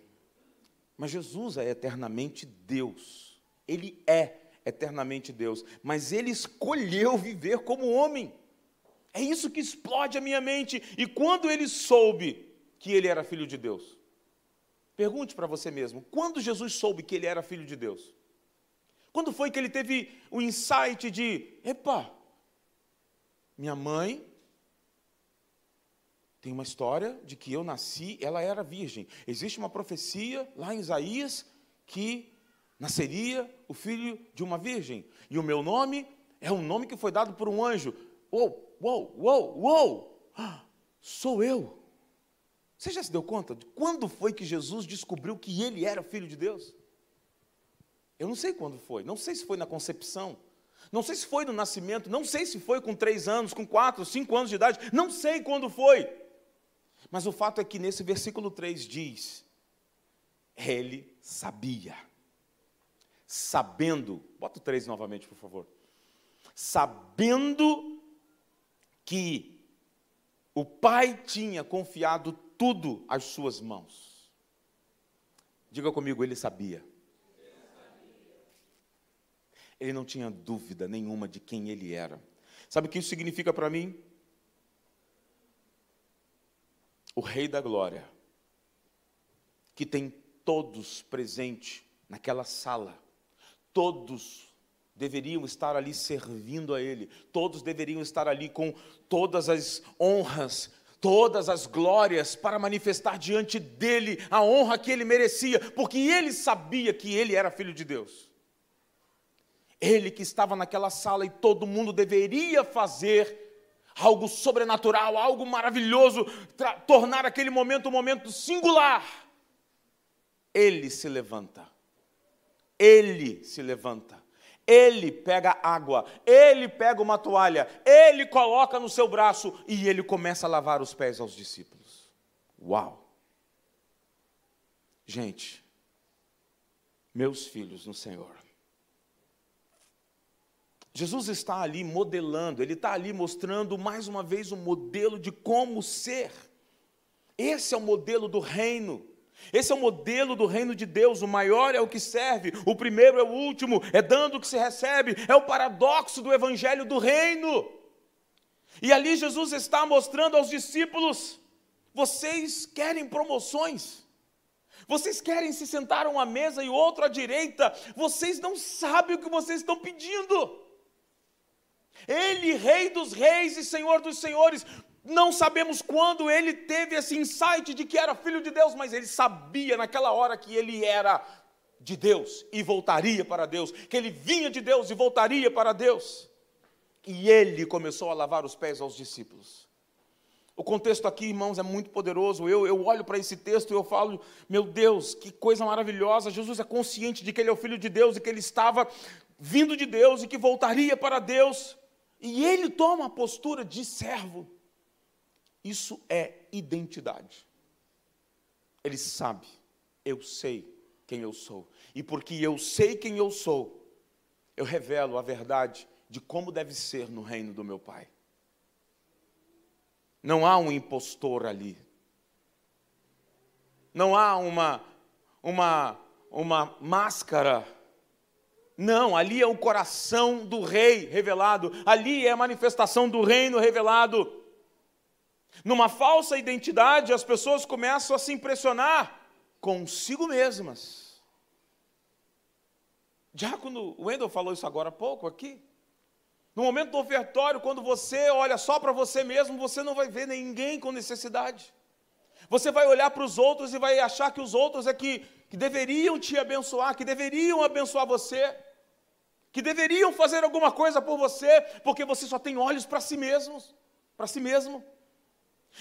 Mas Jesus é eternamente Deus. Ele é eternamente Deus, mas ele escolheu viver como homem. É isso que explode a minha mente. E quando ele soube que ele era filho de Deus? Pergunte para você mesmo: quando Jesus soube que ele era filho de Deus? Quando foi que ele teve o insight de: epa, minha mãe tem uma história de que eu nasci, ela era virgem. Existe uma profecia lá em Isaías que nasceria o filho de uma virgem. E o meu nome é um nome que foi dado por um anjo. Uou, uou, uou, uou! sou eu. Você já se deu conta de quando foi que Jesus descobriu que ele era filho de Deus? Eu não sei quando foi, não sei se foi na concepção, não sei se foi no nascimento, não sei se foi com três anos, com quatro, cinco anos de idade, não sei quando foi. Mas o fato é que nesse versículo 3 diz: Ele sabia sabendo, bota o 3 novamente, por favor. Sabendo que o pai tinha confiado tudo às suas mãos. Diga comigo, ele sabia. Ele não tinha dúvida nenhuma de quem ele era. Sabe o que isso significa para mim? O Rei da Glória, que tem todos presentes naquela sala, todos deveriam estar ali servindo a Ele, todos deveriam estar ali com todas as honras, todas as glórias para manifestar diante dele a honra que ele merecia, porque ele sabia que ele era filho de Deus. Ele que estava naquela sala e todo mundo deveria fazer algo sobrenatural, algo maravilhoso, tornar aquele momento um momento singular. Ele se levanta ele se levanta, ele pega água, ele pega uma toalha, ele coloca no seu braço e ele começa a lavar os pés aos discípulos. Uau! Gente, meus filhos no Senhor, Jesus está ali modelando, ele está ali mostrando mais uma vez o um modelo de como ser. Esse é o modelo do reino. Esse é o modelo do reino de Deus: o maior é o que serve, o primeiro é o último, é dando o que se recebe, é o paradoxo do evangelho do reino. E ali Jesus está mostrando aos discípulos: vocês querem promoções, vocês querem se sentar a uma mesa e outro à direita, vocês não sabem o que vocês estão pedindo. Ele, Rei dos Reis e Senhor dos Senhores, não sabemos quando ele teve esse insight de que era filho de Deus, mas ele sabia naquela hora que ele era de Deus e voltaria para Deus, que ele vinha de Deus e voltaria para Deus. E ele começou a lavar os pés aos discípulos. O contexto aqui, irmãos, é muito poderoso. Eu, eu olho para esse texto e eu falo, meu Deus, que coisa maravilhosa. Jesus é consciente de que ele é o filho de Deus e que ele estava vindo de Deus e que voltaria para Deus. E ele toma a postura de servo. Isso é identidade. Ele sabe, eu sei quem eu sou. E porque eu sei quem eu sou, eu revelo a verdade de como deve ser no reino do meu Pai. Não há um impostor ali. Não há uma uma uma máscara. Não, ali é o coração do rei revelado, ali é a manifestação do reino revelado. Numa falsa identidade, as pessoas começam a se impressionar consigo mesmas. Diácono Wendel falou isso agora há pouco aqui. No momento do ofertório, quando você olha só para você mesmo, você não vai ver ninguém com necessidade. Você vai olhar para os outros e vai achar que os outros é que, que deveriam te abençoar, que deveriam abençoar você, que deveriam fazer alguma coisa por você, porque você só tem olhos para si mesmos, para si mesmo.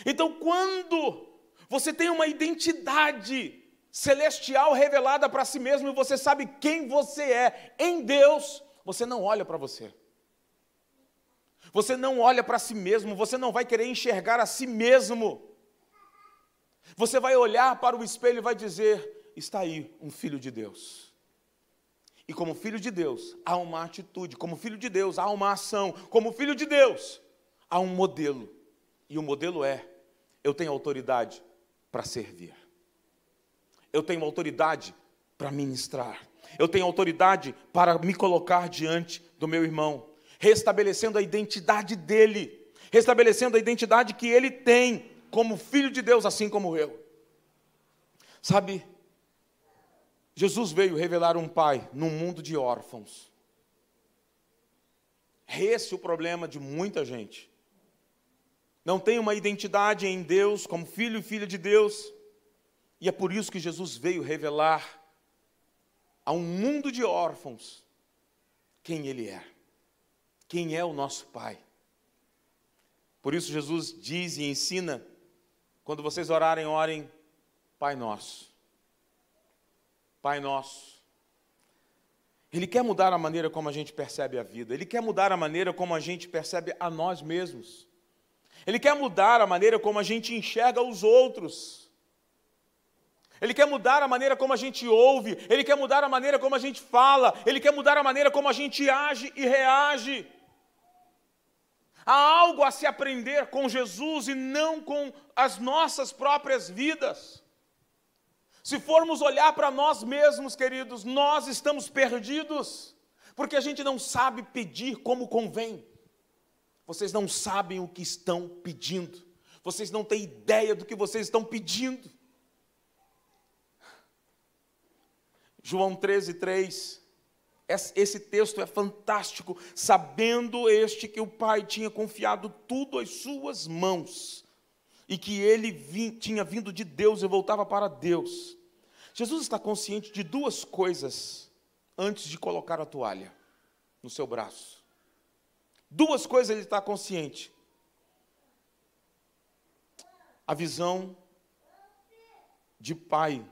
Então, quando você tem uma identidade celestial revelada para si mesmo e você sabe quem você é em Deus, você não olha para você. Você não olha para si mesmo, você não vai querer enxergar a si mesmo. Você vai olhar para o espelho e vai dizer: está aí um filho de Deus. E como filho de Deus, há uma atitude, como filho de Deus, há uma ação, como filho de Deus, há um modelo. E o modelo é: eu tenho autoridade para servir eu tenho autoridade para ministrar, eu tenho autoridade para me colocar diante do meu irmão, restabelecendo a identidade dele, restabelecendo a identidade que ele tem como filho de Deus, assim como eu. Sabe, Jesus veio revelar um pai num mundo de órfãos. É esse o problema de muita gente. Não tem uma identidade em Deus como filho e filha de Deus, e é por isso que Jesus veio revelar a um mundo de órfãos quem Ele é, quem é o nosso Pai. Por isso, Jesus diz e ensina: quando vocês orarem, orem, Pai Nosso. Pai Nosso. Ele quer mudar a maneira como a gente percebe a vida, Ele quer mudar a maneira como a gente percebe a nós mesmos, Ele quer mudar a maneira como a gente enxerga os outros. Ele quer mudar a maneira como a gente ouve, ele quer mudar a maneira como a gente fala, ele quer mudar a maneira como a gente age e reage. Há algo a se aprender com Jesus e não com as nossas próprias vidas. Se formos olhar para nós mesmos, queridos, nós estamos perdidos, porque a gente não sabe pedir como convém. Vocês não sabem o que estão pedindo, vocês não têm ideia do que vocês estão pedindo. João 13, 3. Esse texto é fantástico, sabendo este que o Pai tinha confiado tudo às suas mãos e que ele tinha vindo de Deus e voltava para Deus. Jesus está consciente de duas coisas antes de colocar a toalha no seu braço. Duas coisas ele está consciente: a visão de Pai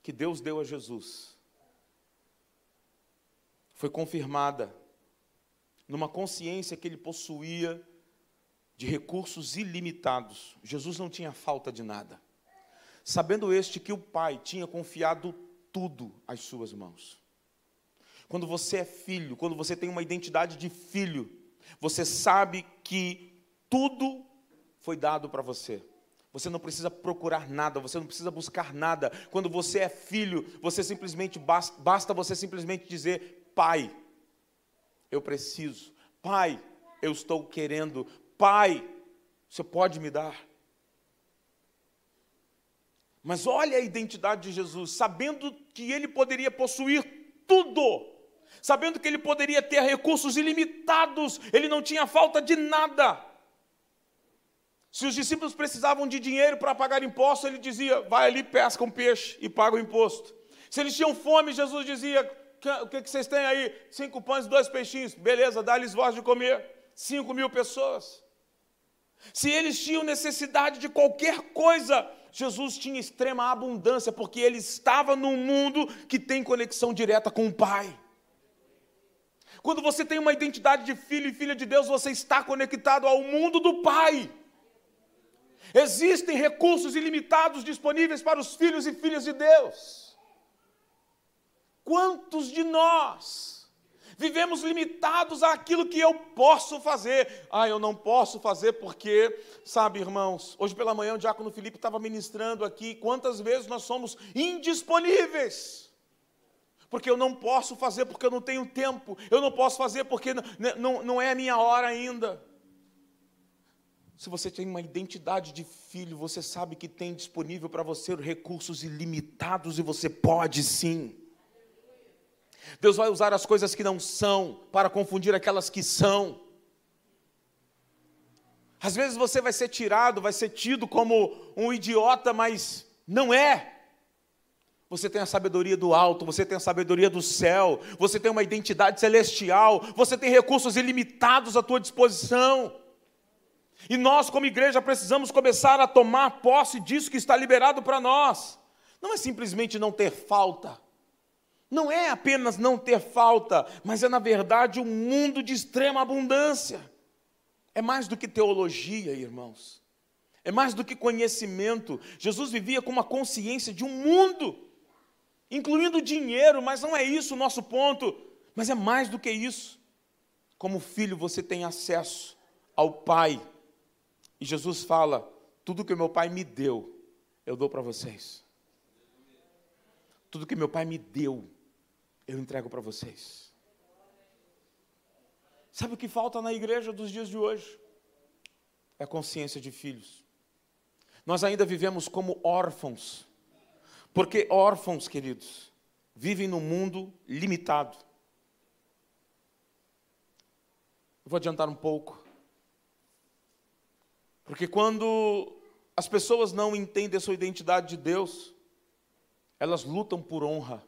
que Deus deu a Jesus foi confirmada numa consciência que ele possuía de recursos ilimitados. Jesus não tinha falta de nada. Sabendo este que o Pai tinha confiado tudo às suas mãos. Quando você é filho, quando você tem uma identidade de filho, você sabe que tudo foi dado para você. Você não precisa procurar nada, você não precisa buscar nada. Quando você é filho, você simplesmente basta, basta você simplesmente dizer: Pai, eu preciso. Pai, eu estou querendo. Pai, você pode me dar. Mas olha a identidade de Jesus, sabendo que ele poderia possuir tudo, sabendo que ele poderia ter recursos ilimitados, ele não tinha falta de nada. Se os discípulos precisavam de dinheiro para pagar imposto, ele dizia: vai ali, pesca um peixe e paga o imposto. Se eles tinham fome, Jesus dizia: o que, vocês têm aí? Cinco pães e dois peixinhos. Beleza, dá-lhes voz de comer. Cinco mil pessoas. Se eles tinham necessidade de qualquer coisa, Jesus tinha extrema abundância, porque ele estava num mundo que tem conexão direta com o Pai. Quando você tem uma identidade de filho e filha de Deus, você está conectado ao mundo do Pai. Existem recursos ilimitados disponíveis para os filhos e filhas de Deus. Quantos de nós vivemos limitados àquilo que eu posso fazer? Ah, eu não posso fazer porque, sabe, irmãos, hoje pela manhã o diácono Felipe estava ministrando aqui, quantas vezes nós somos indisponíveis porque eu não posso fazer, porque eu não tenho tempo, eu não posso fazer porque não, não, não é a minha hora ainda. Se você tem uma identidade de filho, você sabe que tem disponível para você recursos ilimitados e você pode sim. Deus vai usar as coisas que não são para confundir aquelas que são. Às vezes você vai ser tirado, vai ser tido como um idiota, mas não é. Você tem a sabedoria do alto, você tem a sabedoria do céu, você tem uma identidade celestial, você tem recursos ilimitados à tua disposição. E nós, como igreja, precisamos começar a tomar posse disso que está liberado para nós. não é simplesmente não ter falta. Não é apenas não ter falta, mas é, na verdade, um mundo de extrema abundância. É mais do que teologia, irmãos. É mais do que conhecimento. Jesus vivia com uma consciência de um mundo, incluindo dinheiro, mas não é isso o nosso ponto. Mas é mais do que isso. Como filho, você tem acesso ao Pai. E Jesus fala: tudo que meu Pai me deu, eu dou para vocês. Tudo que meu Pai me deu, eu entrego para vocês. Sabe o que falta na igreja dos dias de hoje? É consciência de filhos. Nós ainda vivemos como órfãos, porque órfãos, queridos, vivem num mundo limitado. Eu vou adiantar um pouco. Porque quando as pessoas não entendem a sua identidade de Deus, elas lutam por honra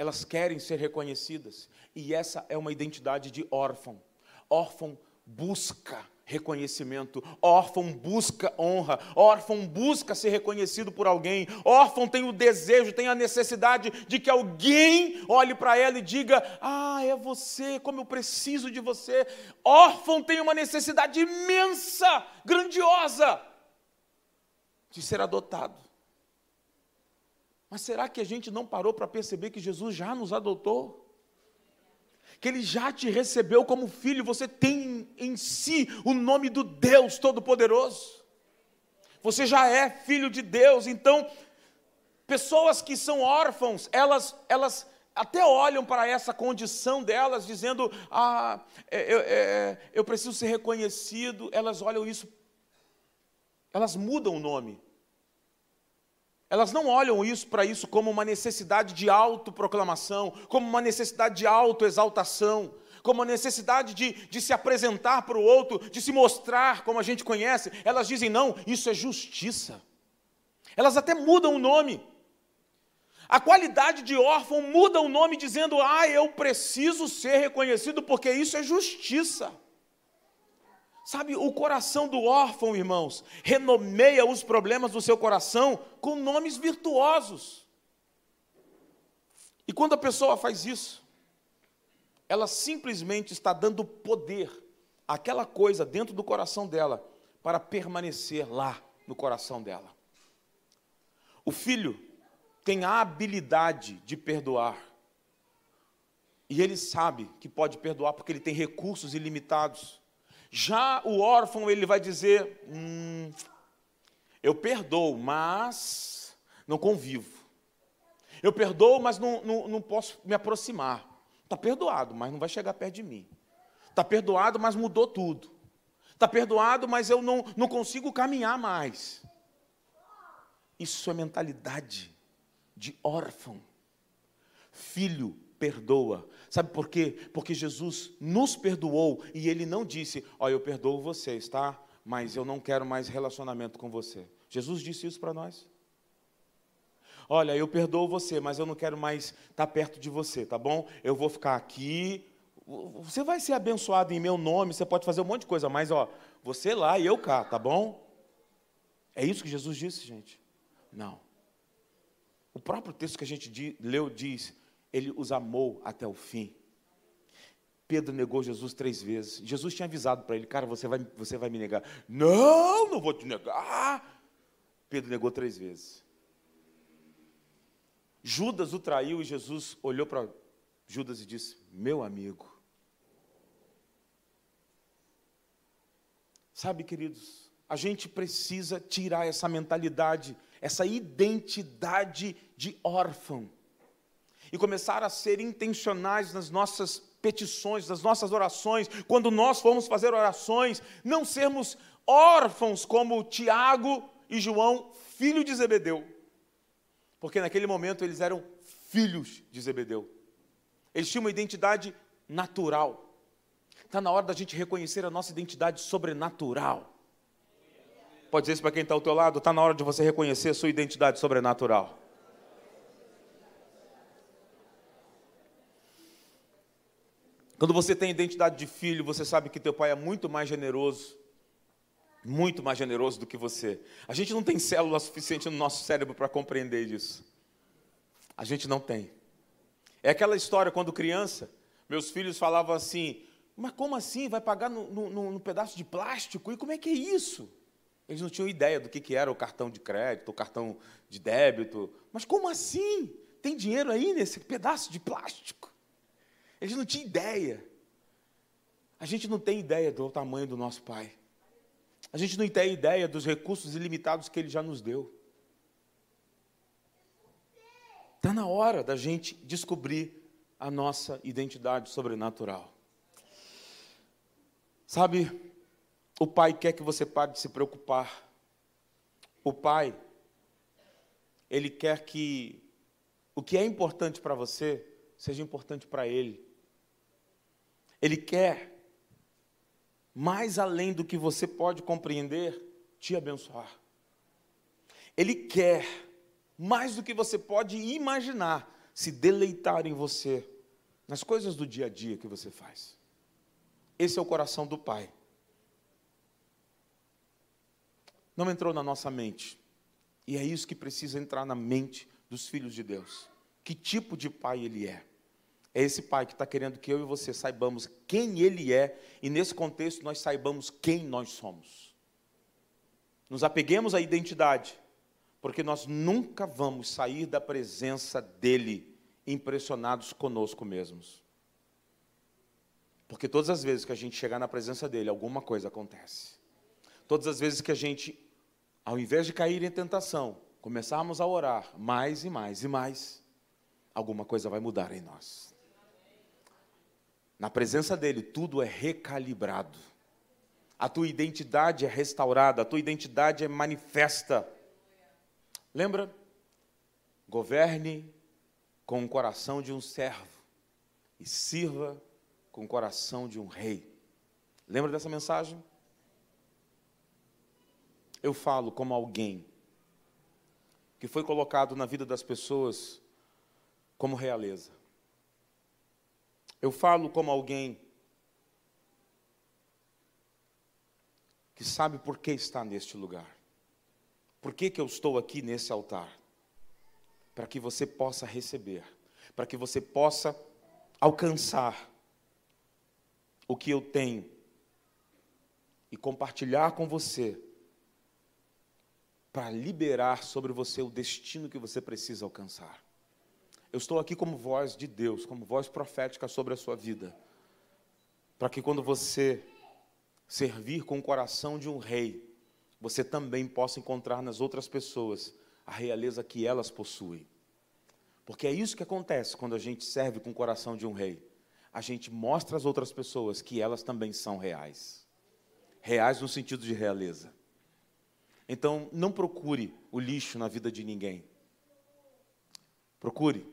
elas querem ser reconhecidas. E essa é uma identidade de órfão. Órfão busca reconhecimento, órfão busca honra, órfão busca ser reconhecido por alguém, órfão tem o desejo, tem a necessidade de que alguém olhe para ela e diga: Ah, é você, como eu preciso de você. Órfão tem uma necessidade imensa, grandiosa, de ser adotado. Mas será que a gente não parou para perceber que Jesus já nos adotou? Que Ele já te recebeu como filho, você tem em si o nome do Deus Todo-Poderoso. Você já é filho de Deus, então, pessoas que são órfãos, elas, elas até olham para essa condição delas, dizendo: Ah, é, é, é, eu preciso ser reconhecido. Elas olham isso, elas mudam o nome. Elas não olham isso para isso como uma necessidade de autoproclamação, como uma necessidade de autoexaltação, como uma necessidade de, de se apresentar para o outro, de se mostrar como a gente conhece. Elas dizem, não, isso é justiça. Elas até mudam o nome. A qualidade de órfão muda o nome, dizendo, ah, eu preciso ser reconhecido porque isso é justiça. Sabe, o coração do órfão, irmãos, renomeia os problemas do seu coração com nomes virtuosos. E quando a pessoa faz isso, ela simplesmente está dando poder àquela coisa dentro do coração dela para permanecer lá no coração dela. O filho tem a habilidade de perdoar. E ele sabe que pode perdoar porque ele tem recursos ilimitados. Já o órfão, ele vai dizer: hum, eu perdoo, mas não convivo. Eu perdoo, mas não, não, não posso me aproximar. Está perdoado, mas não vai chegar perto de mim. Está perdoado, mas mudou tudo. Está perdoado, mas eu não, não consigo caminhar mais. Isso é mentalidade de órfão. Filho perdoa, Sabe por quê? Porque Jesus nos perdoou e ele não disse: oh, eu perdoo vocês, tá? Mas eu não quero mais relacionamento com você. Jesus disse isso para nós. Olha, eu perdoo você, mas eu não quero mais estar tá perto de você, tá bom? Eu vou ficar aqui. Você vai ser abençoado em meu nome, você pode fazer um monte de coisa, mas ó, você lá e eu cá, tá bom? É isso que Jesus disse, gente? Não. O próprio texto que a gente leu diz: ele os amou até o fim. Pedro negou Jesus três vezes. Jesus tinha avisado para ele, cara, você vai, você vai me negar. Não, não vou te negar. Pedro negou três vezes. Judas o traiu e Jesus olhou para Judas e disse: Meu amigo. Sabe, queridos, a gente precisa tirar essa mentalidade, essa identidade de órfão e começar a ser intencionais nas nossas petições, nas nossas orações, quando nós formos fazer orações, não sermos órfãos como Tiago e João, filho de Zebedeu, porque naquele momento eles eram filhos de Zebedeu, eles tinham uma identidade natural. Está na hora da gente reconhecer a nossa identidade sobrenatural. Pode dizer isso para quem está ao teu lado? Está na hora de você reconhecer a sua identidade sobrenatural. Quando você tem identidade de filho, você sabe que teu pai é muito mais generoso. muito mais generoso do que você. A gente não tem célula suficiente no nosso cérebro para compreender isso. A gente não tem. É aquela história quando criança, meus filhos falavam assim: mas como assim? Vai pagar no, no, no pedaço de plástico? E como é que é isso? Eles não tinham ideia do que, que era o cartão de crédito, o cartão de débito. Mas como assim? Tem dinheiro aí nesse pedaço de plástico? Eles não tinham ideia. A gente não tem ideia do tamanho do nosso Pai. A gente não tem ideia dos recursos ilimitados que Ele já nos deu. Está na hora da gente descobrir a nossa identidade sobrenatural. Sabe, o pai quer que você pare de se preocupar. O pai, ele quer que o que é importante para você seja importante para ele. Ele quer, mais além do que você pode compreender, te abençoar. Ele quer, mais do que você pode imaginar, se deleitar em você, nas coisas do dia a dia que você faz. Esse é o coração do Pai. não entrou na nossa mente. E é isso que precisa entrar na mente dos filhos de Deus. Que tipo de pai ele é? É esse pai que está querendo que eu e você saibamos quem ele é e, nesse contexto, nós saibamos quem nós somos. Nos apeguemos à identidade, porque nós nunca vamos sair da presença dele impressionados conosco mesmos. Porque todas as vezes que a gente chegar na presença dele, alguma coisa acontece. Todas as vezes que a gente ao invés de cair em tentação, começarmos a orar mais e mais e mais, alguma coisa vai mudar em nós. Na presença dele, tudo é recalibrado. A tua identidade é restaurada, a tua identidade é manifesta. Lembra? Governe com o coração de um servo e sirva com o coração de um rei. Lembra dessa mensagem? eu falo como alguém que foi colocado na vida das pessoas como realeza. Eu falo como alguém que sabe por que está neste lugar. Por que, que eu estou aqui nesse altar? Para que você possa receber, para que você possa alcançar o que eu tenho e compartilhar com você para liberar sobre você o destino que você precisa alcançar. Eu estou aqui como voz de Deus, como voz profética sobre a sua vida, para que quando você servir com o coração de um rei, você também possa encontrar nas outras pessoas a realeza que elas possuem. Porque é isso que acontece quando a gente serve com o coração de um rei. A gente mostra às outras pessoas que elas também são reais. Reais no sentido de realeza. Então, não procure o lixo na vida de ninguém. Procure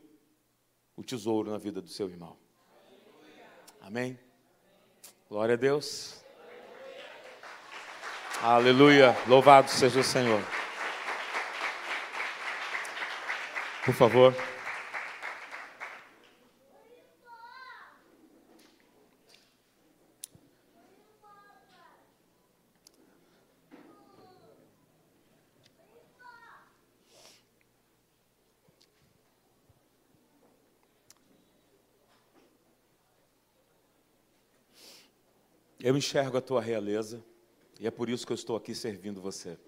o tesouro na vida do seu irmão. Amém? Glória a Deus. Aleluia. Louvado seja o Senhor. Por favor. Eu enxergo a tua realeza e é por isso que eu estou aqui servindo você.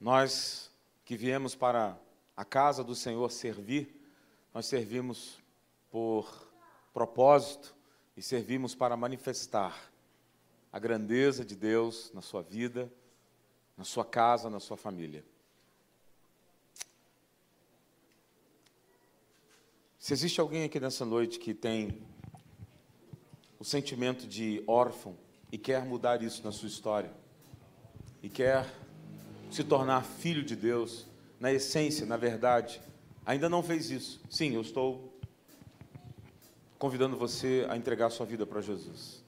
Nós que viemos para a casa do Senhor servir, nós servimos por propósito e servimos para manifestar a grandeza de Deus na sua vida, na sua casa, na sua família. Se existe alguém aqui nessa noite que tem o sentimento de órfão e quer mudar isso na sua história, e quer se tornar filho de Deus, na essência, na verdade, ainda não fez isso. Sim, eu estou convidando você a entregar a sua vida para Jesus.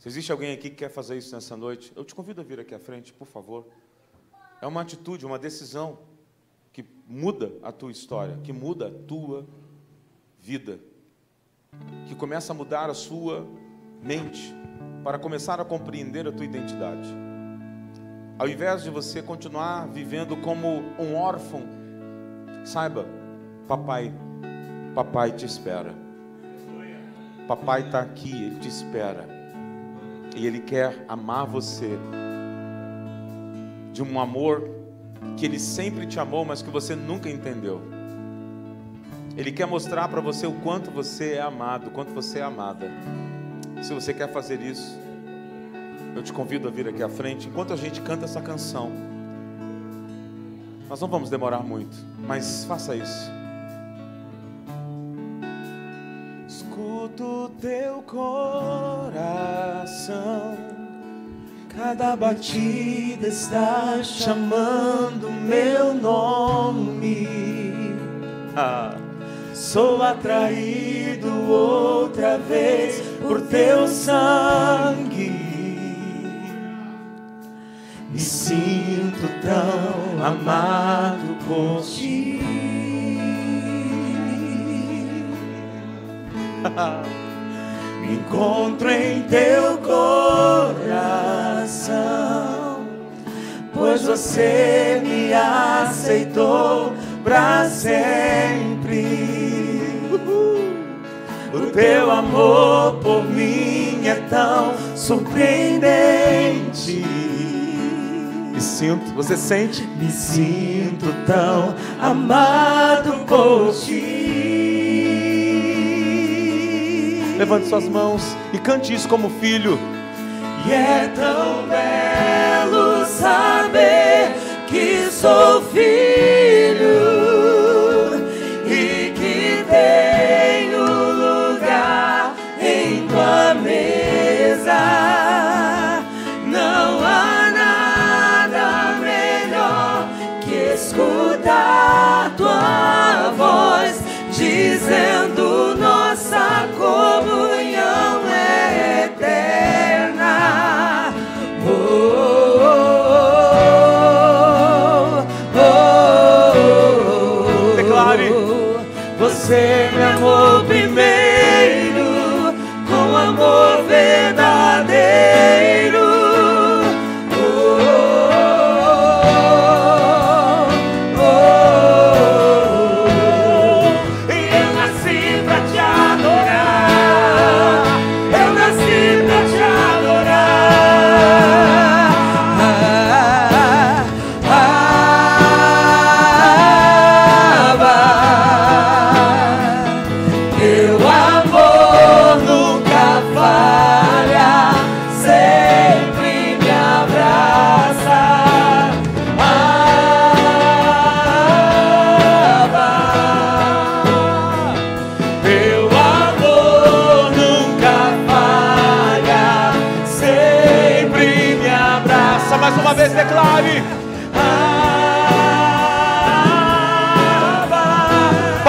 Se existe alguém aqui que quer fazer isso nessa noite, eu te convido a vir aqui à frente, por favor. É uma atitude, uma decisão que muda a tua história, que muda a tua vida que começa a mudar a sua mente, para começar a compreender a tua identidade. Ao invés de você continuar vivendo como um órfão, saiba, papai, papai te espera. Papai está aqui, ele te espera. E ele quer amar você de um amor que ele sempre te amou, mas que você nunca entendeu. Ele quer mostrar para você o quanto você é amado, o quanto você é amada. Se você quer fazer isso, eu te convido a vir aqui à frente enquanto a gente canta essa canção. Nós não vamos demorar muito, mas faça isso. Escuto teu coração, cada batida está chamando meu nome. Ah. Sou atraído outra vez por teu sangue. Me sinto tão amado por ti. Me encontro em teu coração, pois você me aceitou para sempre. O teu amor por mim é tão surpreendente. Me sinto, você sente? Me sinto tão amado por ti. Levante suas mãos e cante isso como filho. E é tão belo saber que sou filho.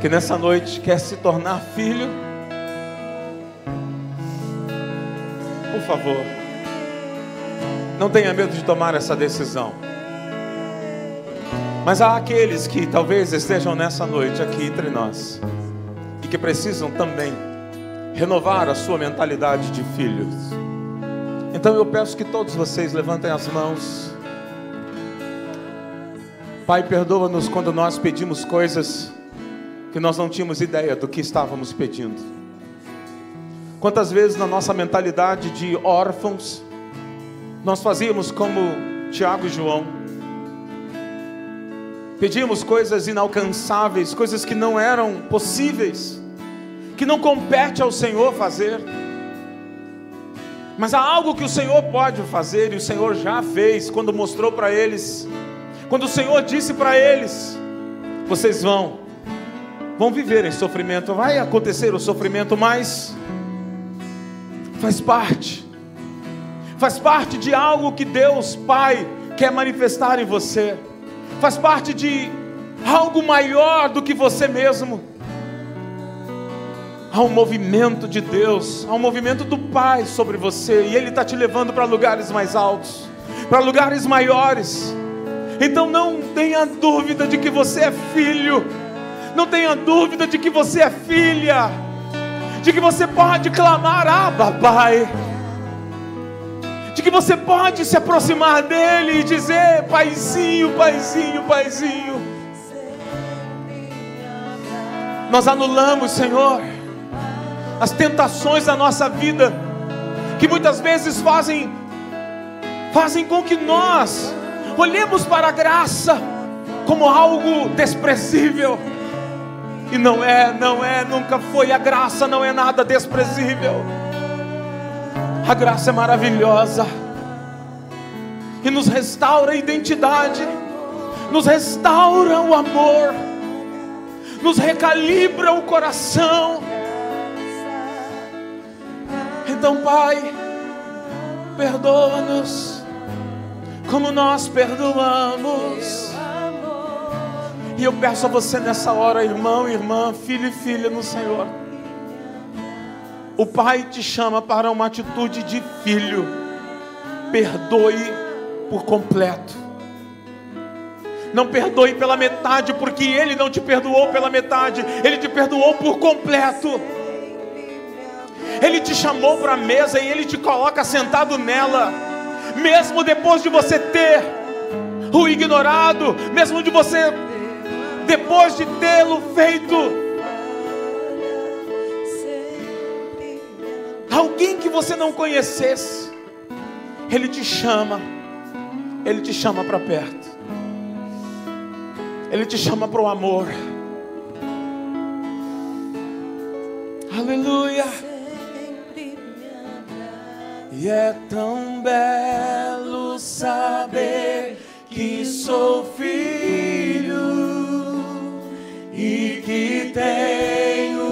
que nessa noite quer se tornar filho? Por favor. Não tenha medo de tomar essa decisão. Mas há aqueles que talvez estejam nessa noite aqui entre nós e que precisam também renovar a sua mentalidade de filhos. Então eu peço que todos vocês levantem as mãos. Pai, perdoa-nos quando nós pedimos coisas que nós não tínhamos ideia do que estávamos pedindo. Quantas vezes na nossa mentalidade de órfãos, nós fazíamos como Tiago e João. Pedíamos coisas inalcançáveis, coisas que não eram possíveis, que não compete ao Senhor fazer. Mas há algo que o Senhor pode fazer e o Senhor já fez quando mostrou para eles. Quando o Senhor disse para eles: Vocês vão, vão viver em sofrimento, vai acontecer o sofrimento, mas faz parte faz parte de algo que Deus Pai quer manifestar em você, faz parte de algo maior do que você mesmo. Há um movimento de Deus, há um movimento do Pai sobre você, e Ele está te levando para lugares mais altos, para lugares maiores. Então não tenha dúvida de que você é filho, não tenha dúvida de que você é filha, de que você pode clamar, ah, papai, de que você pode se aproximar dele e dizer, paizinho, paizinho, paizinho. Nós anulamos, Senhor as tentações da nossa vida, que muitas vezes fazem, fazem com que nós olhemos para a graça como algo desprezível. E não é, não é, nunca foi. A graça não é nada desprezível. A graça é maravilhosa e nos restaura a identidade, nos restaura o amor, nos recalibra o coração então, Pai, perdoa-nos como nós perdoamos. E eu peço a você nessa hora, irmão, irmã, filho e filha no Senhor. O Pai te chama para uma atitude de filho. Perdoe por completo. Não perdoe pela metade, porque Ele não te perdoou pela metade, Ele te perdoou por completo. Ele te chamou para a mesa e Ele te coloca sentado nela, mesmo depois de você ter o ignorado, mesmo de você, depois de tê-lo feito. Alguém que você não conhecesse, Ele te chama, Ele te chama para perto, Ele te chama para o amor. Aleluia. E é tão belo saber que sou filho e que tenho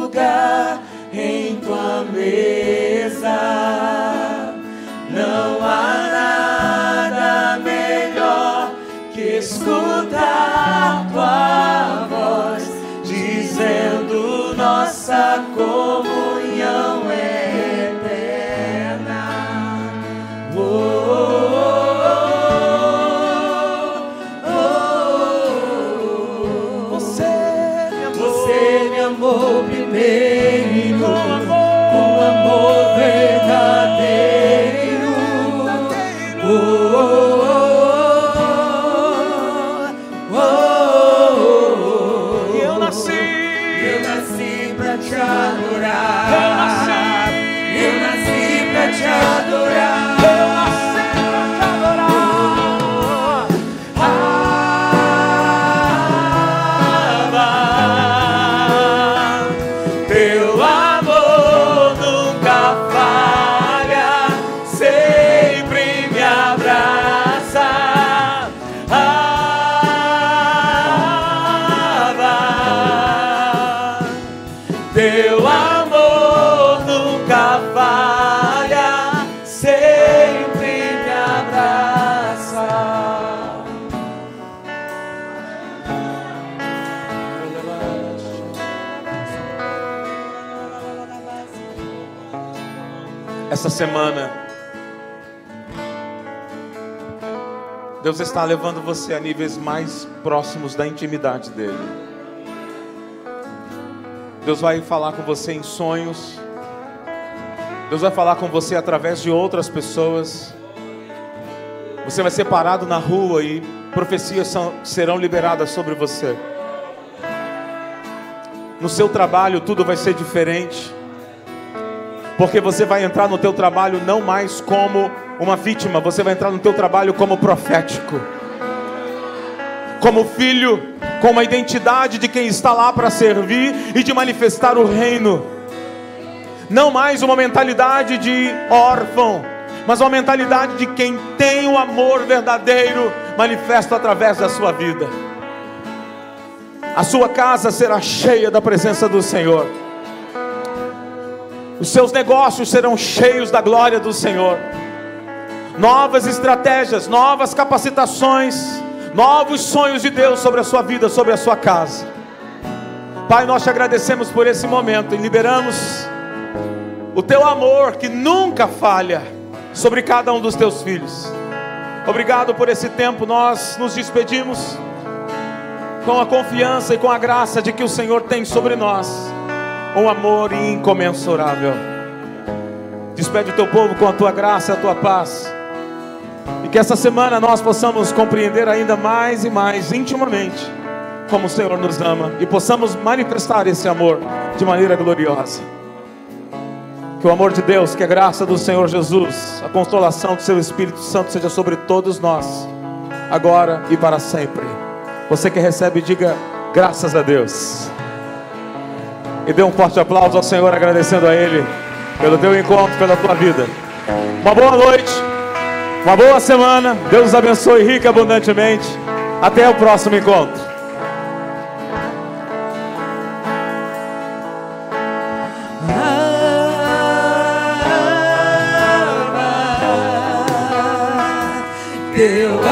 lugar em tua mesa. Não há nada melhor que escutar tua voz dizendo nossa comunhão Deus está levando você a níveis mais próximos da intimidade dEle. Deus vai falar com você em sonhos. Deus vai falar com você através de outras pessoas. Você vai ser parado na rua e profecias são, serão liberadas sobre você. No seu trabalho tudo vai ser diferente porque você vai entrar no teu trabalho não mais como uma vítima, você vai entrar no teu trabalho como profético, como filho, com uma identidade de quem está lá para servir e de manifestar o reino. Não mais uma mentalidade de órfão, mas uma mentalidade de quem tem o amor verdadeiro manifesto através da sua vida. A sua casa será cheia da presença do Senhor os seus negócios serão cheios da glória do Senhor. Novas estratégias, novas capacitações, novos sonhos de Deus sobre a sua vida, sobre a sua casa. Pai, nós te agradecemos por esse momento e liberamos o teu amor que nunca falha sobre cada um dos teus filhos. Obrigado por esse tempo, nós nos despedimos com a confiança e com a graça de que o Senhor tem sobre nós um amor incomensurável. Despede o teu povo com a tua graça a tua paz. Que essa semana nós possamos compreender ainda mais e mais intimamente como o Senhor nos ama e possamos manifestar esse amor de maneira gloriosa. Que o amor de Deus, que a graça do Senhor Jesus, a consolação do seu Espírito Santo seja sobre todos nós, agora e para sempre. Você que recebe, diga graças a Deus. E dê um forte aplauso ao Senhor, agradecendo a Ele pelo teu encontro, pela tua vida. Uma boa noite, uma boa semana. Deus abençoe rica abundantemente. Até o próximo encontro. Deus.